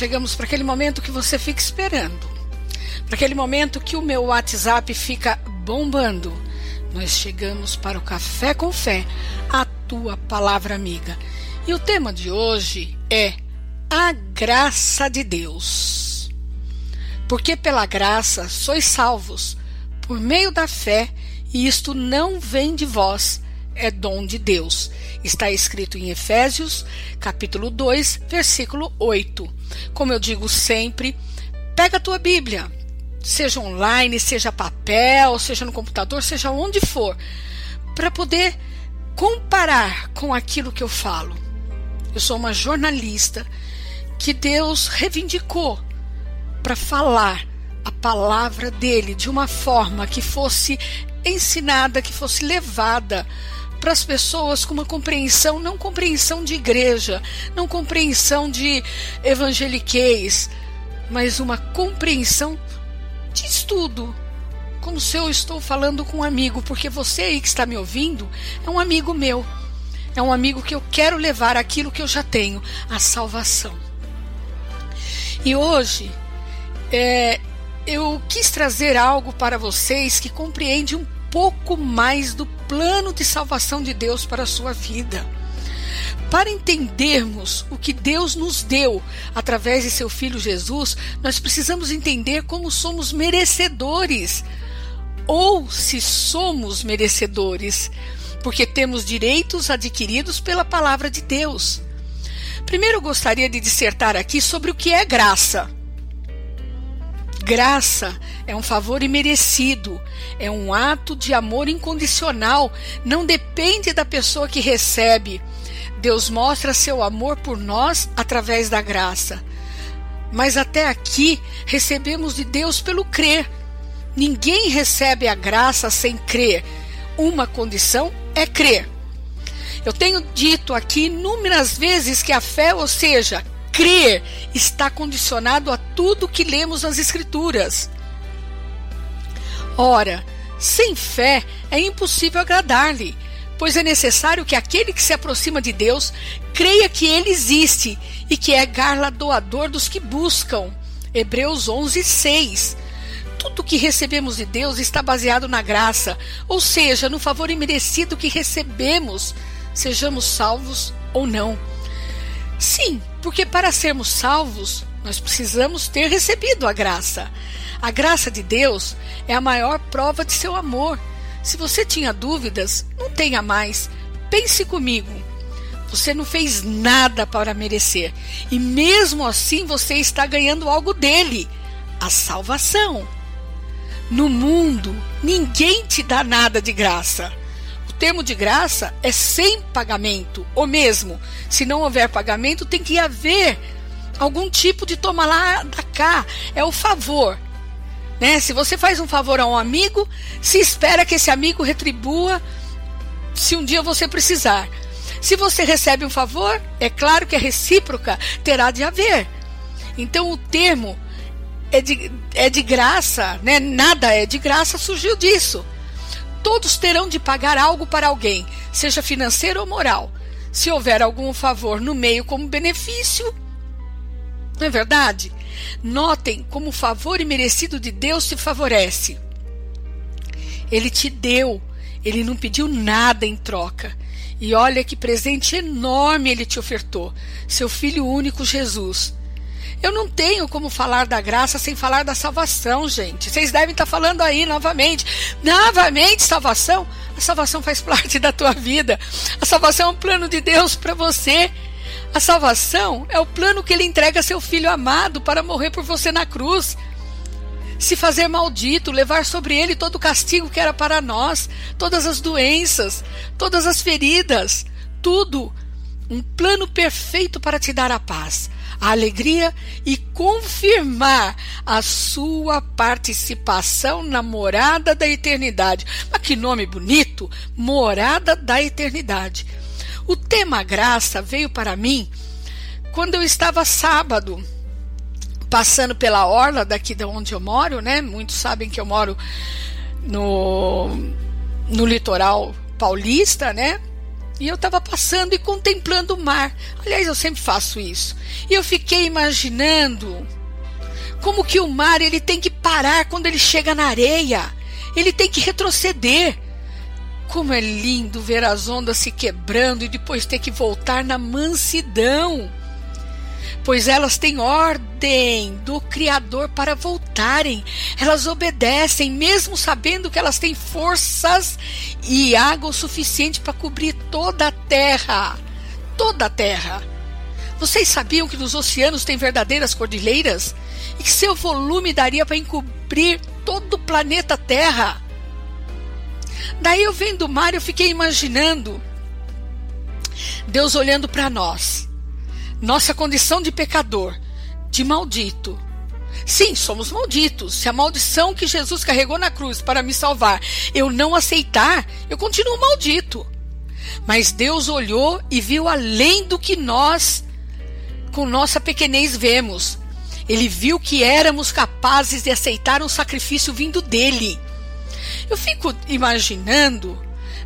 Speaker 6: Chegamos para aquele momento que você fica esperando, para aquele momento que o meu WhatsApp fica bombando. Nós chegamos para o Café com Fé, a tua palavra amiga. E o tema de hoje é a graça de Deus. Porque pela graça sois salvos, por meio da fé, e isto não vem de vós, é dom de Deus. Está escrito em Efésios, capítulo 2, versículo 8. Como eu digo sempre, pega a tua Bíblia, seja online, seja papel, seja no computador, seja onde for, para poder comparar com aquilo que eu falo. Eu sou uma jornalista que Deus reivindicou para falar a palavra dele de uma forma que fosse ensinada, que fosse levada para as pessoas com uma compreensão, não compreensão de igreja, não compreensão de evangeliquez, mas uma compreensão de estudo. Como se eu estou falando com um amigo, porque você aí que está me ouvindo é um amigo meu. É um amigo que eu quero levar aquilo que eu já tenho, a salvação. E hoje é, eu quis trazer algo para vocês que compreende um pouco mais do plano de salvação de Deus para a sua vida. Para entendermos o que Deus nos deu através de seu Filho Jesus, nós precisamos entender como somos merecedores, ou se somos merecedores, porque temos direitos adquiridos pela palavra de Deus. Primeiro, eu gostaria de dissertar aqui sobre o que é graça. Graça é um favor imerecido, é um ato de amor incondicional, não depende da pessoa que recebe. Deus mostra seu amor por nós através da graça. Mas até aqui recebemos de Deus pelo crer. Ninguém recebe a graça sem crer. Uma condição é crer. Eu tenho dito aqui inúmeras vezes que a fé, ou seja, crer está condicionado a tudo que lemos nas Escrituras. Ora, sem fé é impossível agradar-lhe, pois é necessário que aquele que se aproxima de Deus creia que ele existe e que é galardoador dos que buscam. Hebreus 11, 6. Tudo que recebemos de Deus está baseado na graça, ou seja, no favor imerecido que recebemos, sejamos salvos ou não. Sim, porque para sermos salvos, nós precisamos ter recebido a graça. A graça de Deus é a maior prova de seu amor. Se você tinha dúvidas, não tenha mais. Pense comigo. Você não fez nada para merecer. E mesmo assim você está ganhando algo dele a salvação. No mundo, ninguém te dá nada de graça. Termo de graça é sem pagamento, ou mesmo, se não houver pagamento, tem que haver algum tipo de toma lá da cá. É o favor. Né? Se você faz um favor a um amigo, se espera que esse amigo retribua se um dia você precisar. Se você recebe um favor, é claro que a recíproca terá de haver. Então o termo é de, é de graça, né? nada é de graça, surgiu disso. Todos terão de pagar algo para alguém, seja financeiro ou moral. Se houver algum favor no meio como benefício, não é verdade? Notem como o favor imerecido de Deus te favorece. Ele te deu, ele não pediu nada em troca. E olha que presente enorme ele te ofertou, seu filho único Jesus. Eu não tenho como falar da graça sem falar da salvação, gente. Vocês devem estar falando aí novamente. Novamente, salvação? A salvação faz parte da tua vida. A salvação é um plano de Deus para você. A salvação é o plano que ele entrega a seu filho amado para morrer por você na cruz se fazer maldito, levar sobre ele todo o castigo que era para nós, todas as doenças, todas as feridas, tudo. Um plano perfeito para te dar a paz, a alegria e confirmar a sua participação na morada da eternidade. Mas que nome bonito! Morada da eternidade. O tema graça veio para mim quando eu estava sábado passando pela orla daqui de onde eu moro, né? Muitos sabem que eu moro no, no litoral paulista, né? E eu estava passando e contemplando o mar. Aliás, eu sempre faço isso. E eu fiquei imaginando como que o mar ele tem que parar quando ele chega na areia. Ele tem que retroceder. Como é lindo ver as ondas se quebrando e depois ter que voltar na mansidão pois elas têm ordem do Criador para voltarem. Elas obedecem, mesmo sabendo que elas têm forças e água o suficiente para cobrir toda a terra. Toda a terra. Vocês sabiam que nos oceanos tem verdadeiras cordilheiras? E que seu volume daria para encobrir todo o planeta Terra? Daí eu vendo o mar, eu fiquei imaginando Deus olhando para nós nossa condição de pecador, de maldito. Sim, somos malditos. Se a maldição que Jesus carregou na cruz para me salvar eu não aceitar, eu continuo maldito. Mas Deus olhou e viu além do que nós, com nossa pequenez, vemos. Ele viu que éramos capazes de aceitar um sacrifício vindo dele. Eu fico imaginando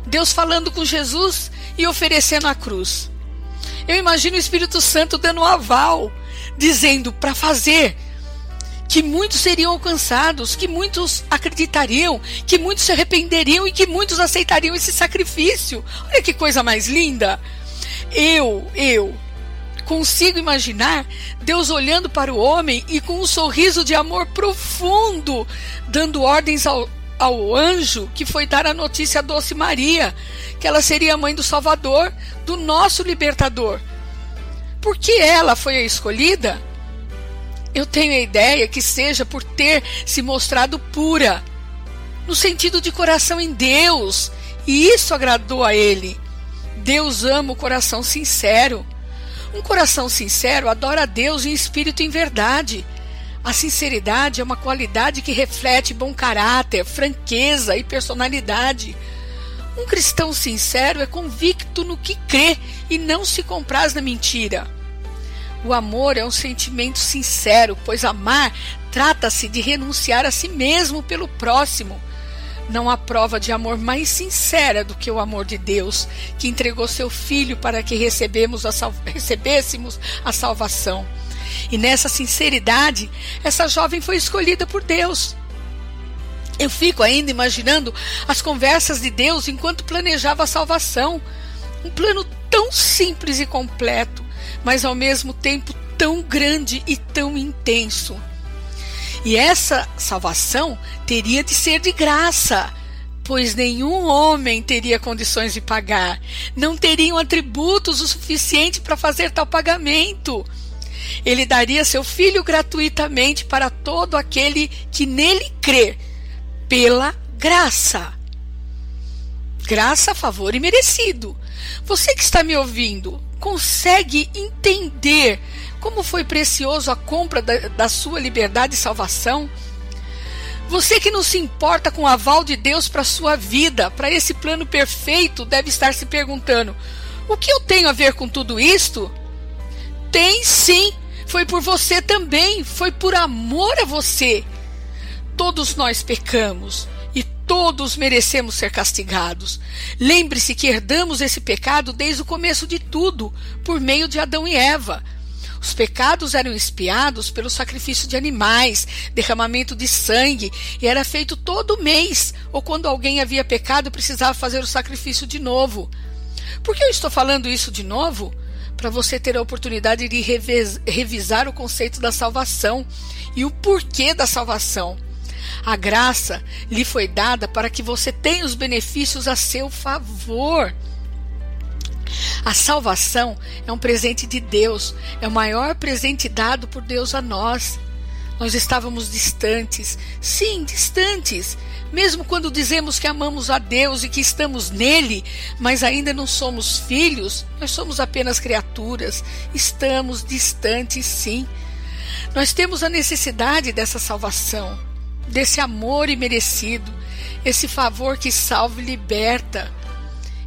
Speaker 6: Deus falando com Jesus e oferecendo a cruz. Eu imagino o Espírito Santo dando um aval, dizendo para fazer, que muitos seriam alcançados, que muitos acreditariam, que muitos se arrependeriam e que muitos aceitariam esse sacrifício. Olha que coisa mais linda! Eu, eu consigo imaginar Deus olhando para o homem e com um sorriso de amor profundo, dando ordens ao, ao anjo que foi dar a notícia a Doce Maria, que ela seria a mãe do Salvador, do nosso libertador. Por que ela foi a escolhida? Eu tenho a ideia que seja por ter se mostrado pura, no sentido de coração em Deus, e isso agradou a ele. Deus ama o coração sincero. Um coração sincero adora a Deus em espírito e em verdade. A sinceridade é uma qualidade que reflete bom caráter, franqueza e personalidade. Um cristão sincero é convicto no que crê e não se compraz na mentira. O amor é um sentimento sincero, pois amar trata-se de renunciar a si mesmo pelo próximo. Não há prova de amor mais sincera do que o amor de Deus, que entregou seu Filho para que recebemos a (laughs) recebêssemos a salvação. E nessa sinceridade, essa jovem foi escolhida por Deus. Eu fico ainda imaginando as conversas de Deus enquanto planejava a salvação. Um plano tão simples e completo, mas ao mesmo tempo tão grande e tão intenso. E essa salvação teria de ser de graça, pois nenhum homem teria condições de pagar, não teriam atributos o suficiente para fazer tal pagamento. Ele daria seu filho gratuitamente para todo aquele que nele crê, pela graça. Graça, favor e merecido. Você que está me ouvindo, consegue entender como foi precioso a compra da, da sua liberdade e salvação? Você que não se importa com o aval de Deus para sua vida, para esse plano perfeito, deve estar se perguntando: o que eu tenho a ver com tudo isto? Tem sim, foi por você também, foi por amor a você. Todos nós pecamos e todos merecemos ser castigados. Lembre-se que herdamos esse pecado desde o começo de tudo, por meio de Adão e Eva. Os pecados eram espiados pelo sacrifício de animais, derramamento de sangue, e era feito todo mês, ou quando alguém havia pecado precisava fazer o sacrifício de novo. Por que eu estou falando isso de novo? Para você ter a oportunidade de revisar o conceito da salvação e o porquê da salvação. A graça lhe foi dada para que você tenha os benefícios a seu favor. A salvação é um presente de Deus, é o maior presente dado por Deus a nós. Nós estávamos distantes, sim, distantes, mesmo quando dizemos que amamos a Deus e que estamos nele, mas ainda não somos filhos, nós somos apenas criaturas, estamos distantes, sim. Nós temos a necessidade dessa salvação, desse amor imerecido, esse favor que salva e liberta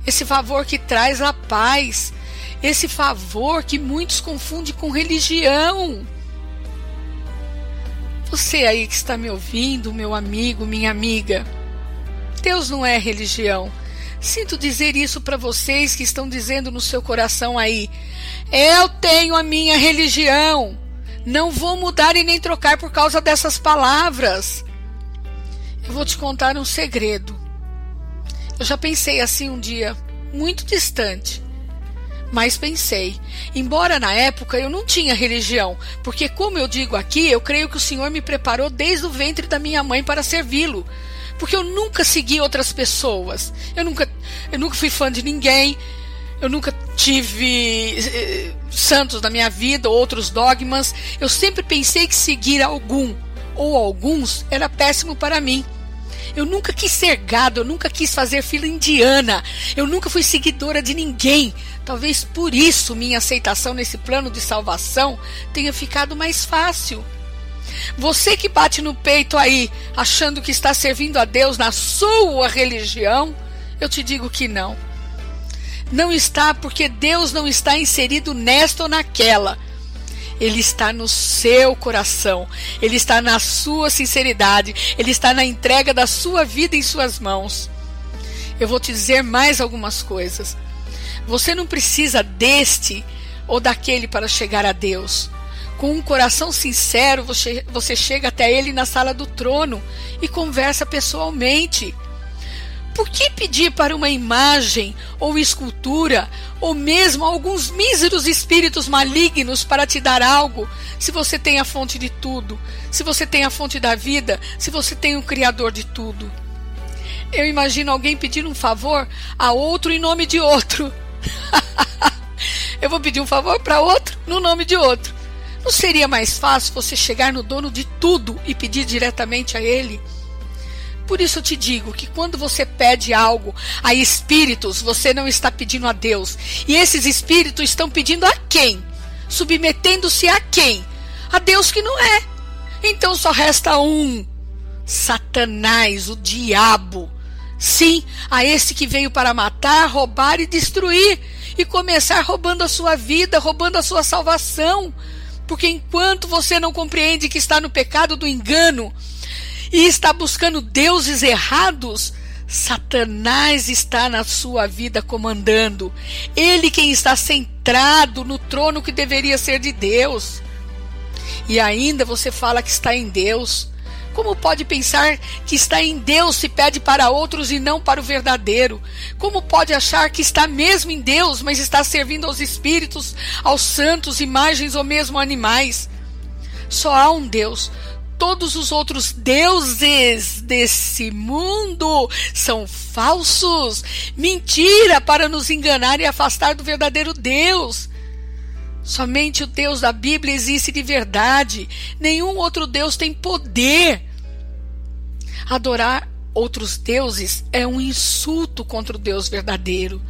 Speaker 6: esse favor que traz a paz, esse favor que muitos confundem com religião. Você aí que está me ouvindo, meu amigo, minha amiga, Deus não é religião. Sinto dizer isso para vocês que estão dizendo no seu coração aí: eu tenho a minha religião. Não vou mudar e nem trocar por causa dessas palavras. Eu vou te contar um segredo. Eu já pensei assim um dia, muito distante. Mas pensei, embora na época eu não tinha religião, porque, como eu digo aqui, eu creio que o Senhor me preparou desde o ventre da minha mãe para servi-lo. Porque eu nunca segui outras pessoas, eu nunca, eu nunca fui fã de ninguém, eu nunca tive eh, santos na minha vida, outros dogmas. Eu sempre pensei que seguir algum ou alguns era péssimo para mim. Eu nunca quis ser gado, eu nunca quis fazer fila indiana, eu nunca fui seguidora de ninguém. Talvez por isso minha aceitação nesse plano de salvação tenha ficado mais fácil. Você que bate no peito aí, achando que está servindo a Deus na sua religião, eu te digo que não. Não está porque Deus não está inserido nesta ou naquela. Ele está no seu coração, ele está na sua sinceridade, ele está na entrega da sua vida em suas mãos. Eu vou te dizer mais algumas coisas. Você não precisa deste ou daquele para chegar a Deus. Com um coração sincero, você, você chega até Ele na sala do trono e conversa pessoalmente. Por que pedir para uma imagem ou escultura, ou mesmo alguns míseros espíritos malignos para te dar algo, se você tem a fonte de tudo, se você tem a fonte da vida, se você tem o Criador de tudo? Eu imagino alguém pedir um favor a outro em nome de outro. (laughs) Eu vou pedir um favor para outro no nome de outro. Não seria mais fácil você chegar no dono de tudo e pedir diretamente a ele? Por isso eu te digo que quando você pede algo a espíritos, você não está pedindo a Deus. E esses espíritos estão pedindo a quem? Submetendo-se a quem? A Deus que não é. Então só resta um: Satanás, o diabo. Sim, a esse que veio para matar, roubar e destruir, e começar roubando a sua vida, roubando a sua salvação. Porque enquanto você não compreende que está no pecado do engano, e está buscando deuses errados, Satanás está na sua vida comandando. Ele quem está centrado no trono que deveria ser de Deus. E ainda você fala que está em Deus. Como pode pensar que está em Deus se pede para outros e não para o verdadeiro? Como pode achar que está mesmo em Deus, mas está servindo aos espíritos, aos santos, imagens ou mesmo animais? Só há um Deus, todos os outros deuses desse mundo são falsos, mentira para nos enganar e afastar do verdadeiro Deus. Somente o Deus da Bíblia existe de verdade. Nenhum outro Deus tem poder. Adorar outros deuses é um insulto contra o Deus verdadeiro.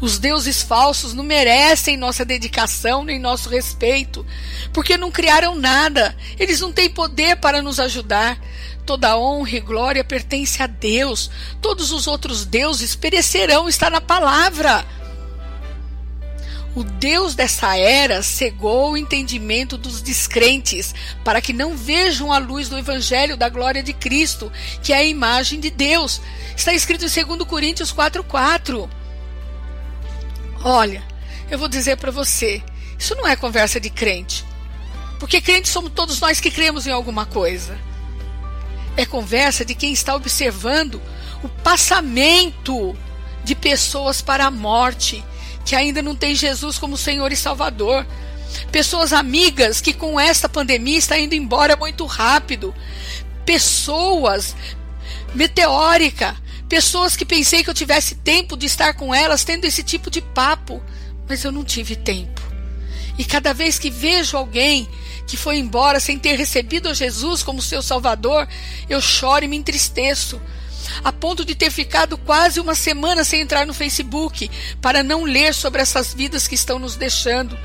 Speaker 6: Os deuses falsos não merecem nossa dedicação nem nosso respeito, porque não criaram nada, eles não têm poder para nos ajudar. Toda honra e glória pertence a Deus. Todos os outros deuses perecerão, está na palavra. O Deus dessa era cegou o entendimento dos descrentes, para que não vejam a luz do Evangelho da glória de Cristo, que é a imagem de Deus. Está escrito em 2 Coríntios 4,4. Olha, eu vou dizer para você: isso não é conversa de crente. Porque crentes somos todos nós que cremos em alguma coisa. É conversa de quem está observando o passamento de pessoas para a morte que ainda não tem Jesus como Senhor e Salvador. Pessoas amigas que com esta pandemia está indo embora muito rápido. Pessoas meteórica, pessoas que pensei que eu tivesse tempo de estar com elas tendo esse tipo de papo, mas eu não tive tempo. E cada vez que vejo alguém que foi embora sem ter recebido a Jesus como seu Salvador, eu choro e me entristeço a ponto de ter ficado quase uma semana sem entrar no Facebook para não ler sobre essas vidas que estão nos deixando.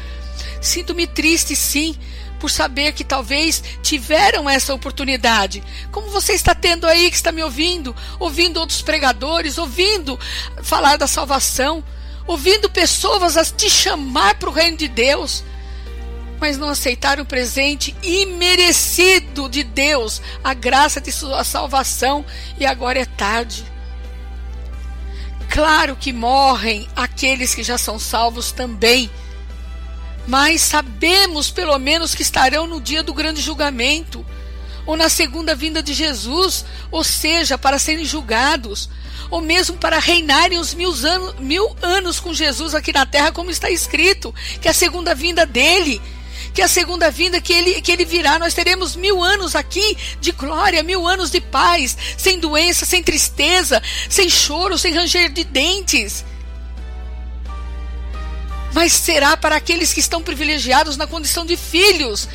Speaker 6: Sinto-me triste, sim, por saber que talvez tiveram essa oportunidade. Como você está tendo aí que está me ouvindo, ouvindo outros pregadores, ouvindo falar da salvação, ouvindo pessoas a te chamar para o reino de Deus mas não aceitaram o presente imerecido de Deus, a graça de sua salvação, e agora é tarde. Claro que morrem aqueles que já são salvos também, mas sabemos pelo menos que estarão no dia do grande julgamento, ou na segunda vinda de Jesus, ou seja, para serem julgados, ou mesmo para reinarem os mil anos, mil anos com Jesus aqui na terra, como está escrito, que é a segunda vinda dele que a segunda vinda que ele, que ele virá, nós teremos mil anos aqui de glória, mil anos de paz, sem doença, sem tristeza, sem choro, sem ranger de dentes. Mas será para aqueles que estão privilegiados na condição de filhos,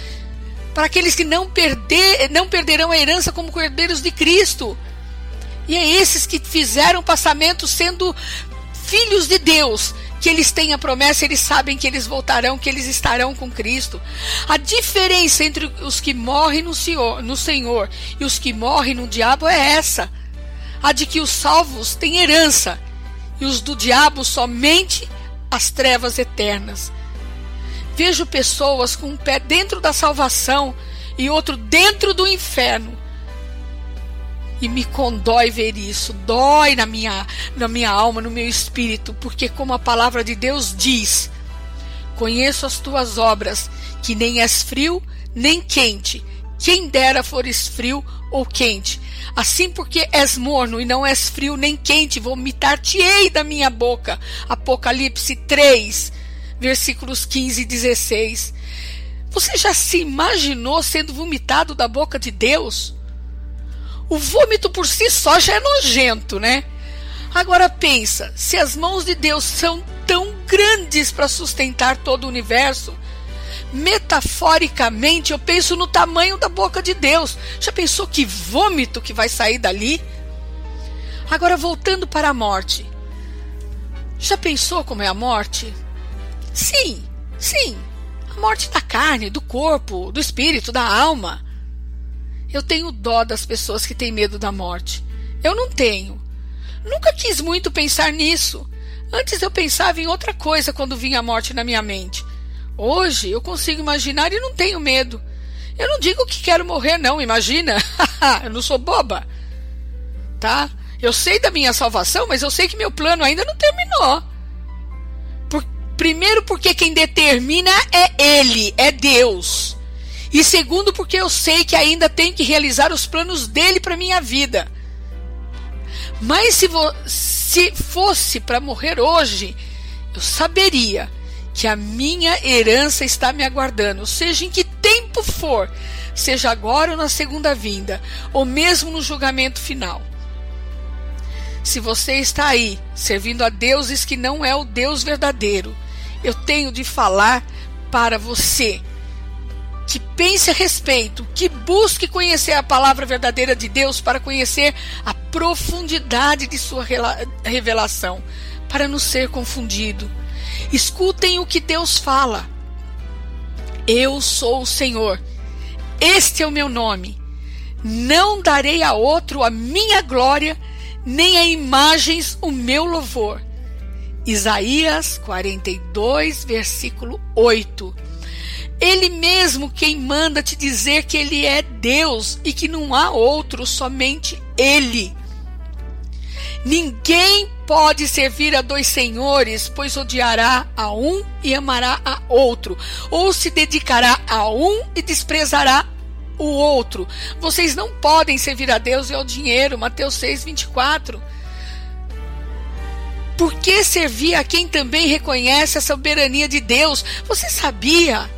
Speaker 6: para aqueles que não, perder, não perderão a herança como cordeiros de Cristo. E é esses que fizeram passamento sendo filhos de Deus, que eles têm a promessa, eles sabem que eles voltarão, que eles estarão com Cristo. A diferença entre os que morrem no Senhor, no Senhor e os que morrem no diabo é essa: a de que os salvos têm herança e os do diabo somente as trevas eternas. Vejo pessoas com um pé dentro da salvação e outro dentro do inferno e me condói ver isso, dói na minha, na minha alma, no meu espírito, porque, como a palavra de Deus diz, conheço as tuas obras, que nem és frio nem quente. Quem dera fores frio ou quente. Assim, porque és morno e não és frio nem quente, vomitar-te-ei da minha boca. Apocalipse 3, versículos 15 e 16. Você já se imaginou sendo vomitado da boca de Deus? O vômito por si só já é nojento, né? Agora pensa, se as mãos de Deus são tão grandes para sustentar todo o universo, metaforicamente eu penso no tamanho da boca de Deus. Já pensou que vômito que vai sair dali? Agora voltando para a morte. Já pensou como é a morte? Sim, sim. A morte da carne, do corpo, do espírito, da alma. Eu tenho dó das pessoas que têm medo da morte. Eu não tenho. Nunca quis muito pensar nisso. Antes eu pensava em outra coisa quando vinha a morte na minha mente. Hoje eu consigo imaginar e não tenho medo. Eu não digo que quero morrer, não, imagina. (laughs) eu não sou boba. Tá? Eu sei da minha salvação, mas eu sei que meu plano ainda não terminou. Por, primeiro, porque quem determina é Ele, é Deus. E segundo, porque eu sei que ainda tenho que realizar os planos dele para minha vida. Mas se, se fosse para morrer hoje, eu saberia que a minha herança está me aguardando, seja em que tempo for, seja agora ou na segunda vinda, ou mesmo no julgamento final. Se você está aí servindo a deuses que não é o Deus verdadeiro, eu tenho de falar para você que pense a respeito, que busque conhecer a palavra verdadeira de Deus para conhecer a profundidade de sua revelação, para não ser confundido. Escutem o que Deus fala. Eu sou o Senhor. Este é o meu nome. Não darei a outro a minha glória, nem a imagens o meu louvor. Isaías 42, versículo 8. Ele mesmo quem manda te dizer que ele é Deus e que não há outro, somente ele. Ninguém pode servir a dois senhores, pois odiará a um e amará a outro, ou se dedicará a um e desprezará o outro. Vocês não podem servir a Deus e ao dinheiro. Mateus 6, 24. Por que servir a quem também reconhece a soberania de Deus? Você sabia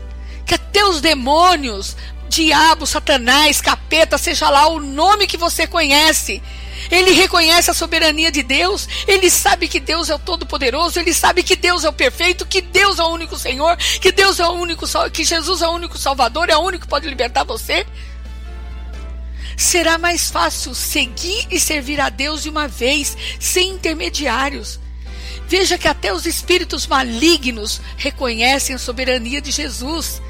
Speaker 6: que até os demônios, diabo, satanás, capeta, seja lá o nome que você conhece, ele reconhece a soberania de Deus, ele sabe que Deus é o todo-poderoso, ele sabe que Deus é o perfeito, que Deus é o único Senhor, que Deus é o único, que Jesus é o único Salvador, é o único que pode libertar você. Será mais fácil seguir e servir a Deus de uma vez, sem intermediários. Veja que até os espíritos malignos reconhecem a soberania de Jesus.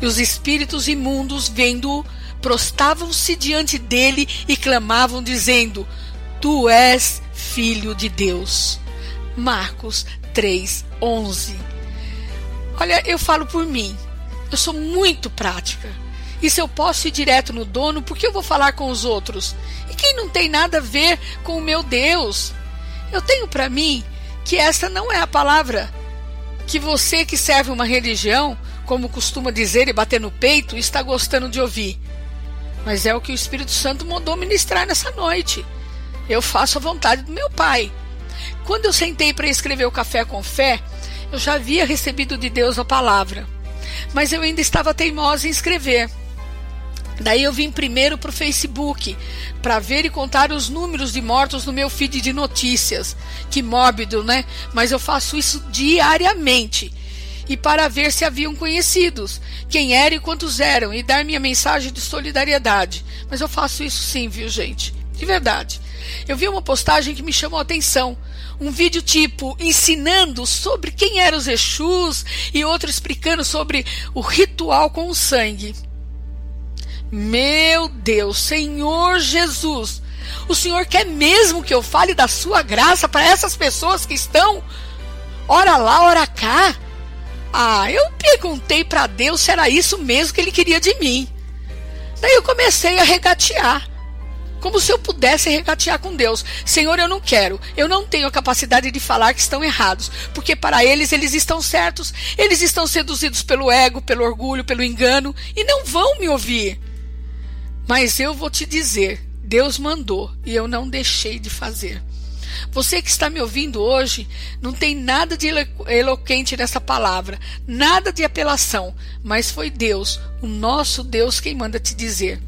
Speaker 6: E os espíritos imundos, vendo-o, prostavam-se diante dele e clamavam, dizendo: Tu és filho de Deus. Marcos 3, 11. Olha, eu falo por mim. Eu sou muito prática. E se eu posso ir direto no dono, por que eu vou falar com os outros? E quem não tem nada a ver com o meu Deus? Eu tenho para mim que esta não é a palavra que você que serve uma religião como costuma dizer e bater no peito, está gostando de ouvir. Mas é o que o Espírito Santo mandou ministrar nessa noite. Eu faço a vontade do meu Pai. Quando eu sentei para escrever o Café com Fé, eu já havia recebido de Deus a palavra. Mas eu ainda estava teimosa em escrever. Daí eu vim primeiro para o Facebook para ver e contar os números de mortos no meu feed de notícias. Que mórbido, né? Mas eu faço isso diariamente e para ver se haviam conhecidos, quem eram e quantos eram, e dar minha mensagem de solidariedade. Mas eu faço isso sim, viu, gente? De verdade. Eu vi uma postagem que me chamou a atenção. Um vídeo tipo ensinando sobre quem eram os Exus e outro explicando sobre o ritual com o sangue. Meu Deus, Senhor Jesus, o Senhor quer mesmo que eu fale da sua graça para essas pessoas que estão ora lá, ora cá? Ah, eu perguntei para Deus se era isso mesmo que ele queria de mim. Daí eu comecei a regatear. Como se eu pudesse regatear com Deus. Senhor, eu não quero. Eu não tenho a capacidade de falar que estão errados. Porque para eles, eles estão certos. Eles estão seduzidos pelo ego, pelo orgulho, pelo engano. E não vão me ouvir. Mas eu vou te dizer: Deus mandou e eu não deixei de fazer. Você que está me ouvindo hoje, não tem nada de eloquente nessa palavra, nada de apelação, mas foi Deus, o nosso Deus, quem manda te dizer.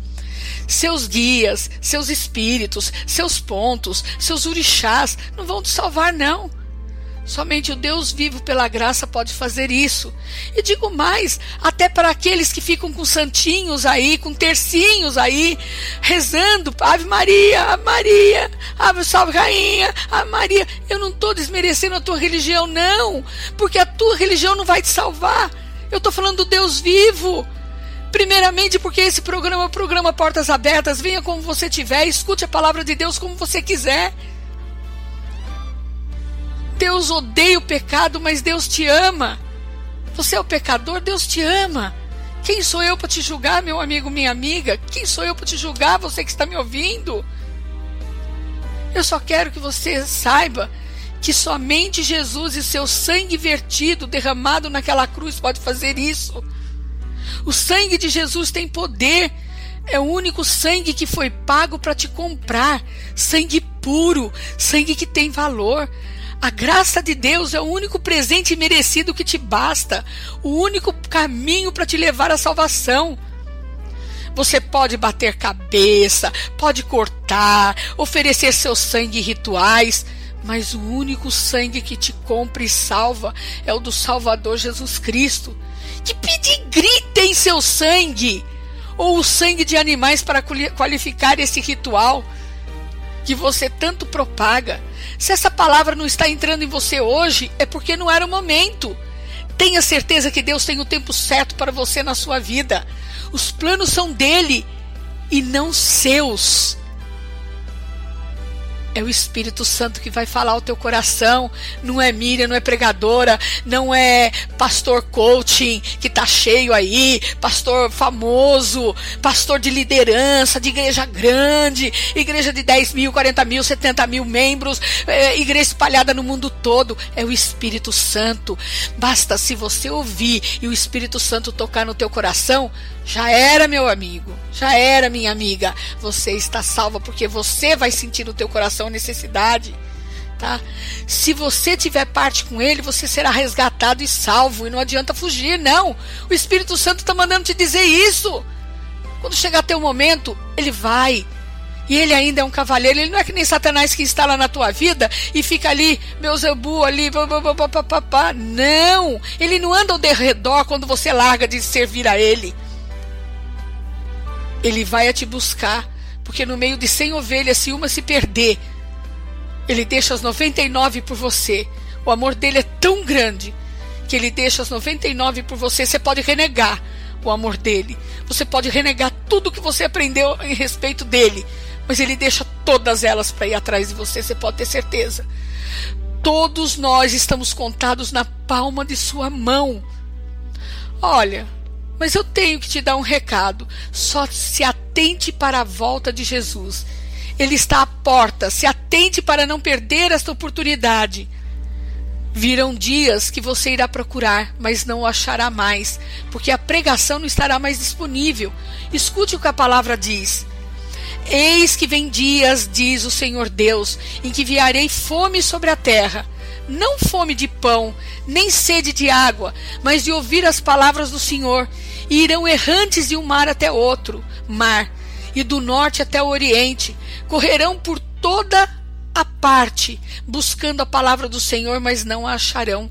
Speaker 6: Seus guias, seus espíritos, seus pontos, seus orixás não vão te salvar, não. Somente o Deus vivo pela graça pode fazer isso. E digo mais, até para aqueles que ficam com santinhos aí, com tercinhos aí, rezando, Ave Maria, Ave Maria, Ave Salve Rainha, Ave Maria. Eu não estou desmerecendo a tua religião, não, porque a tua religião não vai te salvar. Eu estou falando do Deus vivo. Primeiramente, porque esse programa é o programa Portas Abertas. Venha como você estiver, escute a palavra de Deus como você quiser. Deus odeia o pecado, mas Deus te ama. Você é o pecador, Deus te ama. Quem sou eu para te julgar, meu amigo, minha amiga? Quem sou eu para te julgar, você que está me ouvindo? Eu só quero que você saiba que somente Jesus e seu sangue vertido, derramado naquela cruz, pode fazer isso. O sangue de Jesus tem poder. É o único sangue que foi pago para te comprar. Sangue puro, sangue que tem valor. A graça de Deus é o único presente merecido que te basta, o único caminho para te levar à salvação. Você pode bater cabeça, pode cortar, oferecer seu sangue em rituais, mas o único sangue que te compra e salva é o do Salvador Jesus Cristo. Que pedir gritem seu sangue ou o sangue de animais para qualificar esse ritual que você tanto propaga. Se essa palavra não está entrando em você hoje, é porque não era o momento. Tenha certeza que Deus tem o tempo certo para você na sua vida. Os planos são dele e não seus. É o Espírito Santo que vai falar ao teu coração. Não é Miriam, não é pregadora, não é pastor coaching que tá cheio aí, pastor famoso, pastor de liderança, de igreja grande, igreja de 10 mil, 40 mil, 70 mil membros, é, igreja espalhada no mundo todo. É o Espírito Santo. Basta se você ouvir e o Espírito Santo tocar no teu coração, já era, meu amigo, já era, minha amiga. Você está salva porque você vai sentir no teu coração necessidade. Tá? Se você tiver parte com ele, você será resgatado e salvo. E não adianta fugir, não. O Espírito Santo está mandando te dizer isso. Quando chegar teu momento, ele vai. E ele ainda é um cavaleiro. Ele não é que nem Satanás que instala na tua vida e fica ali, meu zebu ali, papapá. Não! Ele não anda ao derredor quando você larga de servir a ele ele vai a te buscar, porque no meio de cem ovelhas, se uma se perder, ele deixa as 99 por você. O amor dele é tão grande que ele deixa as 99 por você. Você pode renegar o amor dele. Você pode renegar tudo que você aprendeu em respeito dele. Mas ele deixa todas elas para ir atrás de você, você pode ter certeza. Todos nós estamos contados na palma de sua mão. Olha, mas eu tenho que te dar um recado. Só se atente para a volta de Jesus. Ele está à porta. Se atente para não perder esta oportunidade. Virão dias que você irá procurar, mas não o achará mais, porque a pregação não estará mais disponível. Escute o que a palavra diz. Eis que vem dias, diz o Senhor Deus, em que enviarei fome sobre a terra não fome de pão, nem sede de água, mas de ouvir as palavras do Senhor. E irão errantes de um mar até outro mar, e do norte até o oriente. Correrão por toda a parte, buscando a palavra do Senhor, mas não a acharão.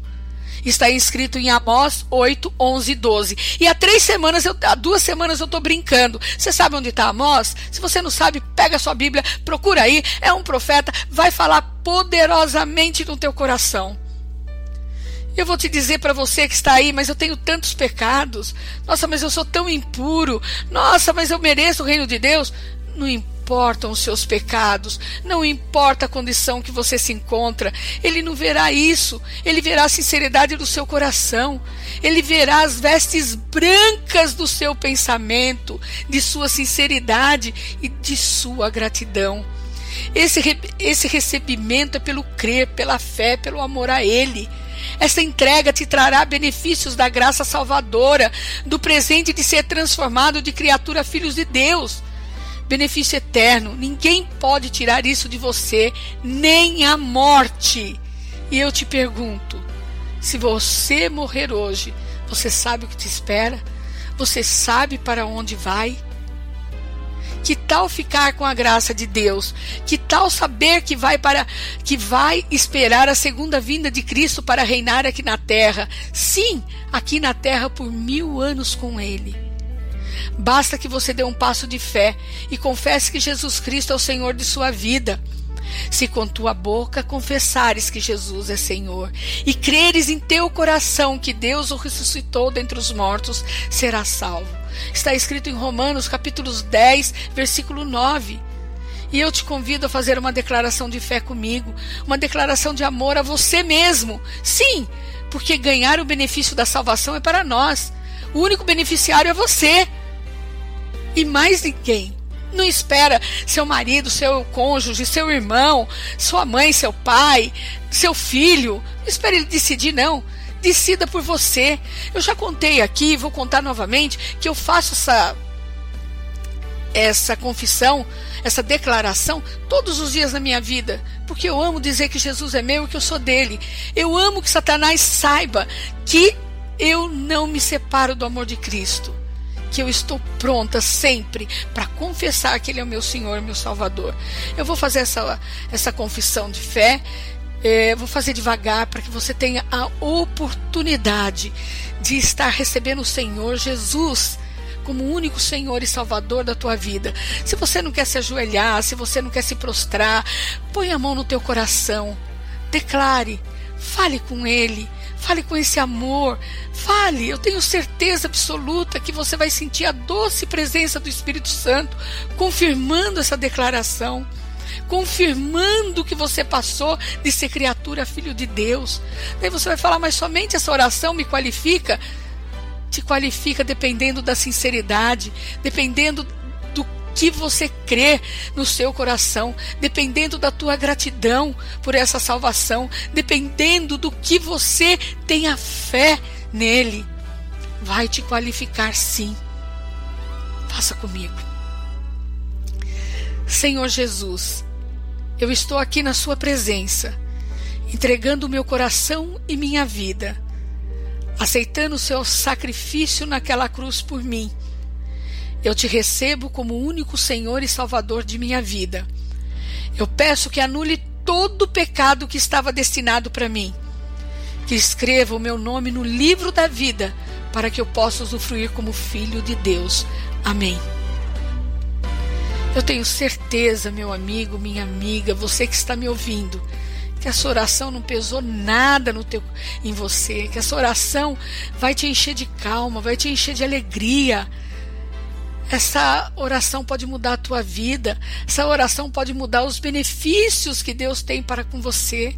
Speaker 6: Está escrito em Amós 8, 11 e 12. E há três semanas, eu, há duas semanas eu estou brincando. Você sabe onde está Amós? Se você não sabe, pega a sua Bíblia, procura aí. É um profeta, vai falar poderosamente no teu coração. Eu vou te dizer para você que está aí, mas eu tenho tantos pecados. Nossa, mas eu sou tão impuro. Nossa, mas eu mereço o reino de Deus. Não importam os seus pecados, não importa a condição que você se encontra, ele não verá isso, ele verá a sinceridade do seu coração, ele verá as vestes brancas do seu pensamento, de sua sinceridade e de sua gratidão. Esse, esse recebimento é pelo crer, pela fé, pelo amor a Ele. Essa entrega te trará benefícios da graça salvadora, do presente de ser transformado de criatura filhos de Deus benefício eterno. Ninguém pode tirar isso de você, nem a morte. E eu te pergunto: se você morrer hoje, você sabe o que te espera? Você sabe para onde vai? Que tal ficar com a graça de Deus? Que tal saber que vai para que vai esperar a segunda vinda de Cristo para reinar aqui na terra? Sim, aqui na terra por mil anos com Ele. Basta que você dê um passo de fé e confesse que Jesus Cristo é o Senhor de sua vida. Se com tua boca confessares que Jesus é Senhor e creres em teu coração que Deus o ressuscitou dentre os mortos, serás salvo. Está escrito em Romanos capítulos 10, versículo 9. E eu te convido a fazer uma declaração de fé comigo, uma declaração de amor a você mesmo. Sim, porque ganhar o benefício da salvação é para nós. O único beneficiário é você e mais ninguém. Não espera seu marido, seu cônjuge, seu irmão, sua mãe, seu pai, seu filho. Não espere ele decidir, não. Decida por você. Eu já contei aqui, vou contar novamente, que eu faço essa essa confissão, essa declaração todos os dias na minha vida, porque eu amo dizer que Jesus é meu e que eu sou dele. Eu amo que Satanás saiba que eu não me separo do amor de Cristo que eu estou pronta sempre para confessar que Ele é o meu Senhor, meu Salvador. Eu vou fazer essa, essa confissão de fé É, vou fazer devagar para que você tenha a oportunidade de estar recebendo o Senhor Jesus como único Senhor e Salvador da tua vida. Se você não quer se ajoelhar, se você não quer se prostrar, põe a mão no teu coração. Declare, fale com Ele, fale com esse amor, fale. Eu tenho certeza absoluta que você vai sentir a doce presença do Espírito Santo, confirmando essa declaração confirmando que você passou de ser criatura filho de Deus. Daí você vai falar, mas somente essa oração me qualifica? Te qualifica dependendo da sinceridade, dependendo do que você crê no seu coração, dependendo da tua gratidão por essa salvação, dependendo do que você tem a fé nele. Vai te qualificar sim. Faça comigo. Senhor Jesus, eu estou aqui na Sua presença, entregando meu coração e minha vida, aceitando o Seu sacrifício naquela cruz por mim. Eu te recebo como único Senhor e Salvador de minha vida. Eu peço que anule todo o pecado que estava destinado para mim, que escreva o meu nome no livro da vida, para que eu possa usufruir como filho de Deus. Amém. Eu tenho certeza, meu amigo, minha amiga, você que está me ouvindo, que essa oração não pesou nada no teu, em você, que essa oração vai te encher de calma, vai te encher de alegria. Essa oração pode mudar a tua vida, essa oração pode mudar os benefícios que Deus tem para com você.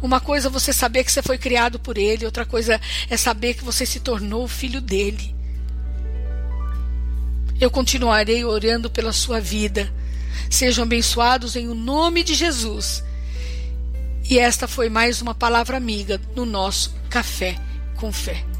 Speaker 6: Uma coisa é você saber que você foi criado por Ele, outra coisa é saber que você se tornou filho dele. Eu continuarei orando pela sua vida. Sejam abençoados em o nome de Jesus. E esta foi mais uma palavra amiga no nosso Café com Fé.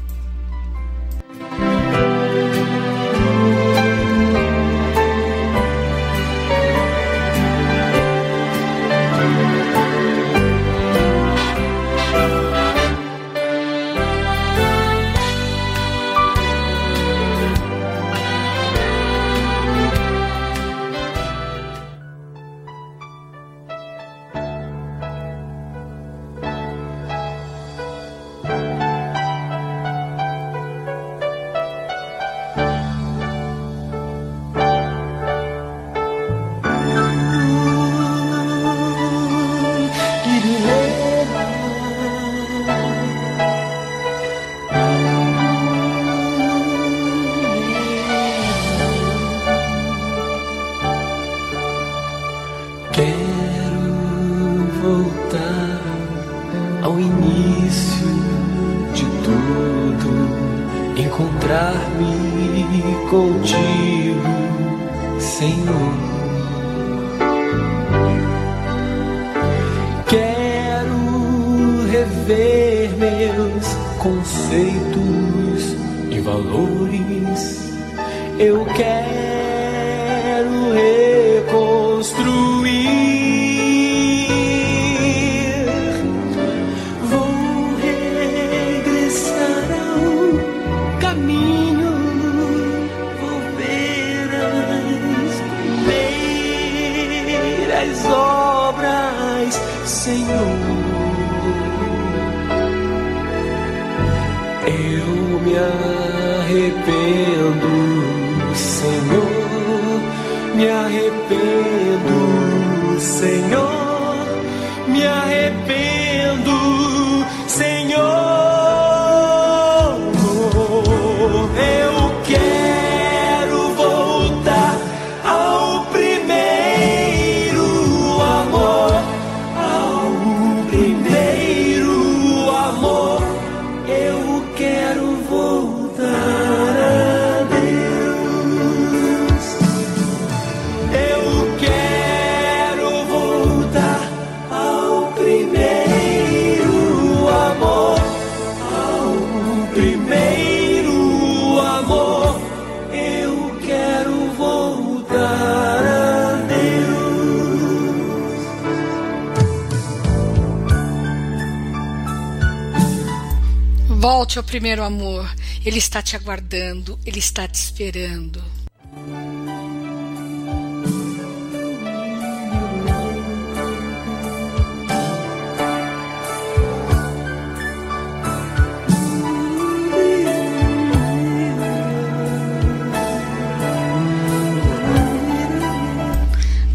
Speaker 6: volte ao é primeiro amor. Ele está te aguardando, ele está te esperando.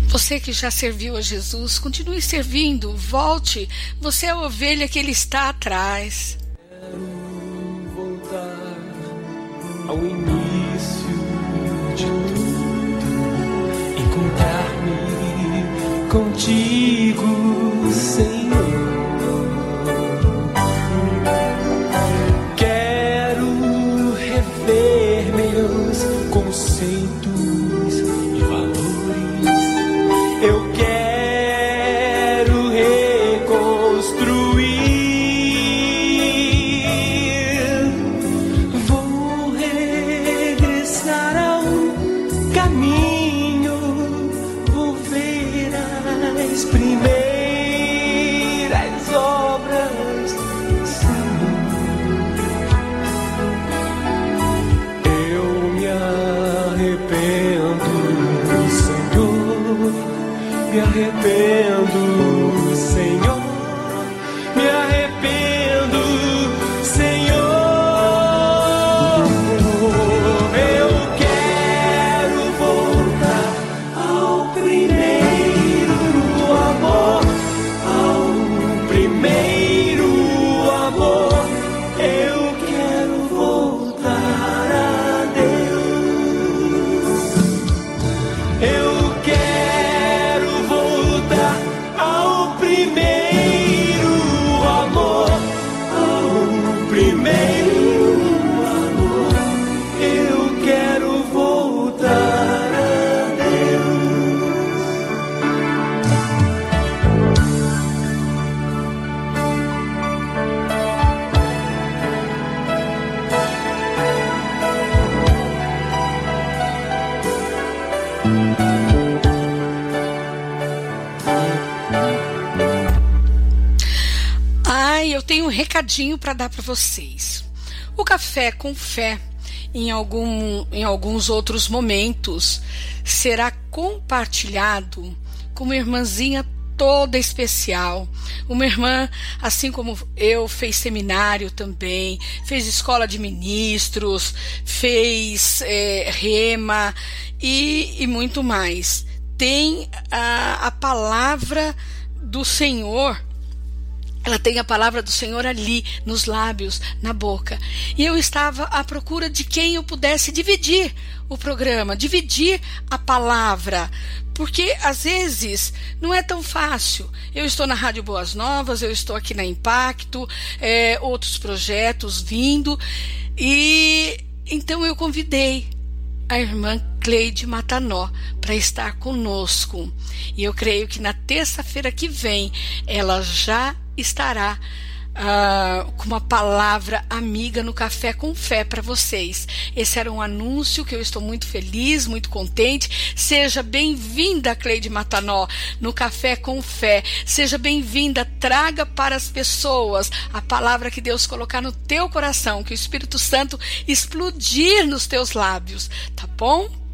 Speaker 6: Você que já serviu a Jesus, continue servindo, volte. Você é a ovelha que ele está atrás.
Speaker 14: Encontrar-me
Speaker 6: dar para vocês. O café com fé, em, algum, em alguns outros momentos, será compartilhado com uma irmãzinha toda especial. Uma irmã, assim como eu, fez seminário também, fez escola de ministros, fez eh, rema e, e muito mais. Tem a, a palavra do Senhor ela tem a palavra do Senhor ali, nos lábios, na boca. E eu estava à procura de quem eu pudesse dividir o programa, dividir a palavra. Porque às vezes não é tão fácil. Eu estou na Rádio Boas Novas, eu estou aqui na Impacto, é, outros projetos vindo. E então eu convidei a irmã Cleide Matanó para estar conosco. E eu creio que na terça-feira que vem ela já estará ah, com uma palavra amiga no Café com Fé para vocês. Esse era um anúncio que eu estou muito feliz, muito contente. Seja bem-vinda, Cleide Matanó, no Café com Fé. Seja bem-vinda, traga para as pessoas a palavra que Deus colocar no teu coração, que o Espírito Santo explodir nos teus lábios, tá bom?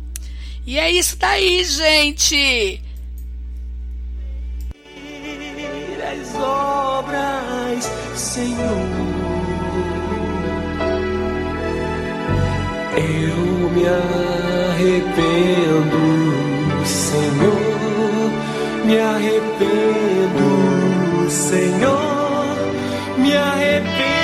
Speaker 6: E é isso daí, gente!
Speaker 14: as obras, Senhor. Eu me arrependo, Senhor. Me arrependo, Senhor. Me arrependo.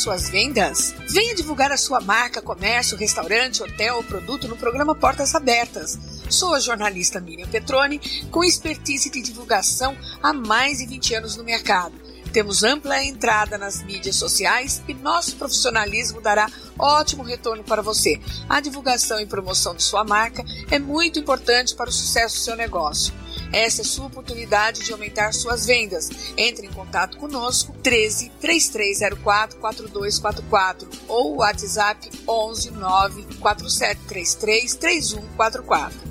Speaker 6: Suas vendas? Venha divulgar a sua marca, comércio, restaurante, hotel ou produto no programa Portas Abertas. Sou a jornalista Miriam Petroni, com expertise de divulgação há mais de 20 anos no mercado. Temos ampla entrada nas mídias sociais e nosso profissionalismo dará ótimo retorno para você. A divulgação e promoção de sua marca é muito importante para o sucesso do seu negócio. Essa é sua oportunidade de aumentar suas vendas. Entre em contato conosco 13 3304 4244 ou WhatsApp 11 9 4733 3144.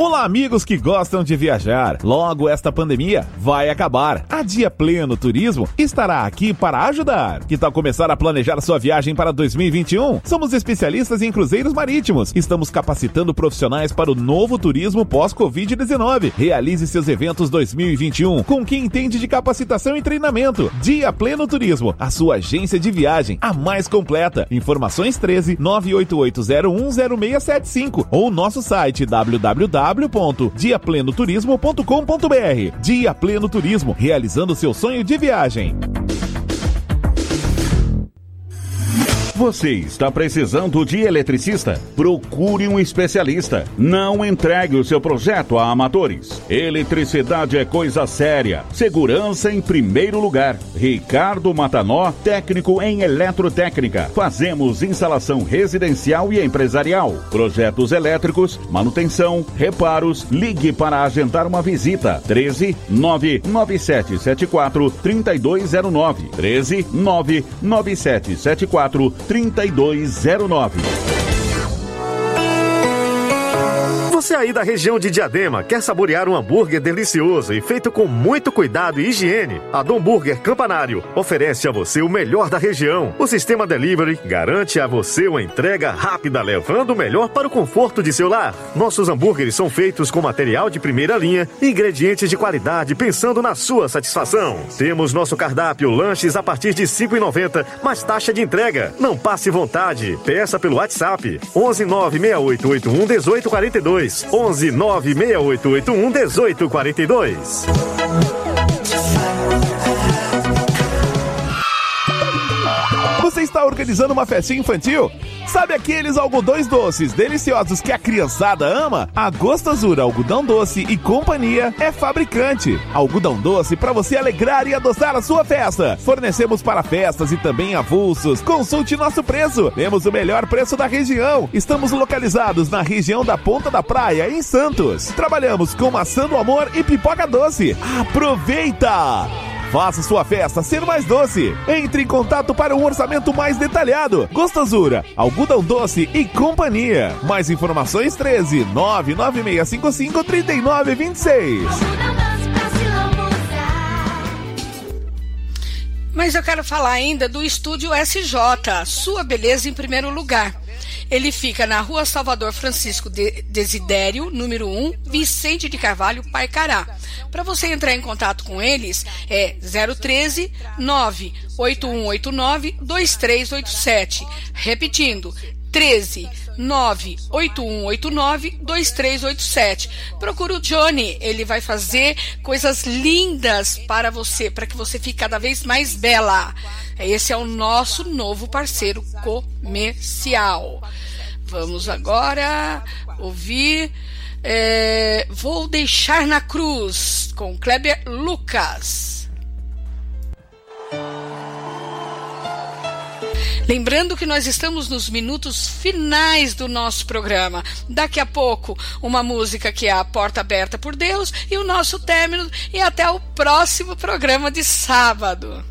Speaker 7: Olá, amigos que gostam de viajar. Logo esta pandemia vai acabar. A Dia Pleno Turismo estará aqui para ajudar. Que tal começar a planejar sua viagem para 2021? Somos especialistas em cruzeiros marítimos. Estamos capacitando profissionais para o novo turismo pós-Covid-19. Realize seus eventos 2021 com quem entende de capacitação e treinamento. Dia Pleno Turismo, a sua agência de viagem, a mais completa. Informações 13 988010675 ou nosso site www www.diaplenoturismo.com.br. Dia Pleno Turismo, realizando seu sonho de viagem.
Speaker 8: Você está precisando de eletricista? Procure um especialista. Não entregue o seu projeto a amadores. Eletricidade é coisa séria. Segurança em primeiro lugar. Ricardo Matanó, técnico em eletrotécnica. Fazemos instalação residencial e empresarial. Projetos elétricos, manutenção, reparos. Ligue para agendar uma visita. 13 99774 3209. 13 99774 3209.
Speaker 9: Você aí da região de Diadema quer saborear um hambúrguer delicioso e feito com muito cuidado e higiene? A Dom Burger Campanário oferece a você o melhor da região. O sistema delivery garante a você uma entrega rápida, levando o melhor para o conforto de seu lar. Nossos hambúrgueres são feitos com material de primeira linha ingredientes de qualidade, pensando na sua satisfação. Temos nosso cardápio lanches a partir de R$ 5,90, mais taxa de entrega. Não passe vontade. Peça pelo WhatsApp 11 96881 1842. 11 96881 1842.
Speaker 7: Está organizando uma festinha infantil? Sabe aqueles algodões doces deliciosos que a criançada ama? A Gostosura Algodão Doce e Companhia é fabricante. Algodão doce para você alegrar e adoçar a sua festa. Fornecemos para festas e também avulsos. Consulte nosso preço. Temos o melhor preço da região. Estamos localizados na região da Ponta da Praia, em Santos. Trabalhamos com maçã do amor e pipoca doce. Aproveita! Faça sua festa ser mais doce. Entre em contato para um orçamento mais detalhado. Gostosura, algodão doce e companhia. Mais informações 13 99655 3926.
Speaker 6: Mas eu quero falar ainda do estúdio SJ, sua beleza em primeiro lugar. Ele fica na rua Salvador Francisco de Desidério, número 1, Vicente de Carvalho, Paicará. Para você entrar em contato com eles, é 013 98189 2387. Repetindo, 13 98189 2387. Procura o Johnny, ele vai fazer coisas lindas para você, para que você fique cada vez mais bela. Esse é o nosso novo parceiro comercial. Vamos agora ouvir. É, Vou deixar na cruz com Kleber Lucas. Lembrando que nós estamos nos minutos finais do nosso programa. Daqui a pouco, uma música que é a Porta Aberta por Deus e o nosso término. E até o próximo programa de sábado.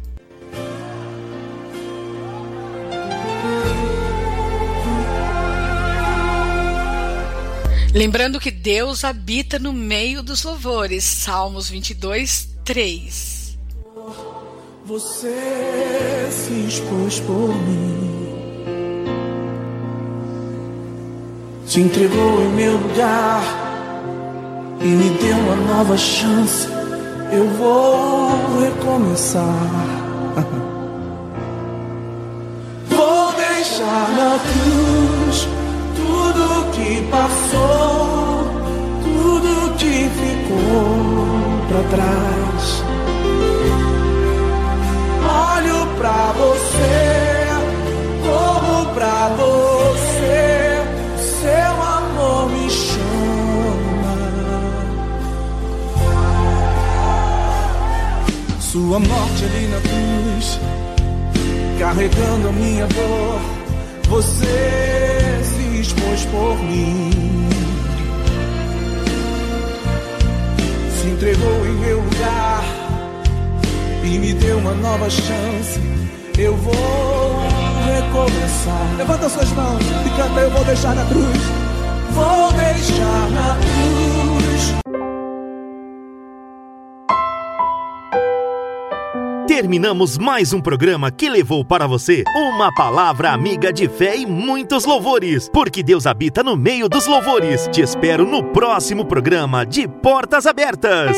Speaker 6: Lembrando que Deus habita no meio dos louvores. Salmos 22, 3.
Speaker 2: Você se expôs por mim. Se entregou em meu lugar e me deu uma nova chance. Eu vou recomeçar. (laughs) Vou deixar na cruz tudo que passou, tudo que ficou pra trás. Olho pra você, corro pra você, seu amor me chama. Sua morte ali na cruz, carregando a minha dor, você se expôs por mim. Se entregou em meu lugar e me deu uma nova chance. Eu vou recomeçar. Levanta suas mãos e canta: Eu vou deixar na cruz. Vou deixar na cruz.
Speaker 1: Terminamos mais um programa que levou para você uma palavra amiga de fé e muitos louvores, porque Deus habita no meio dos louvores. Te espero no próximo programa de Portas Abertas.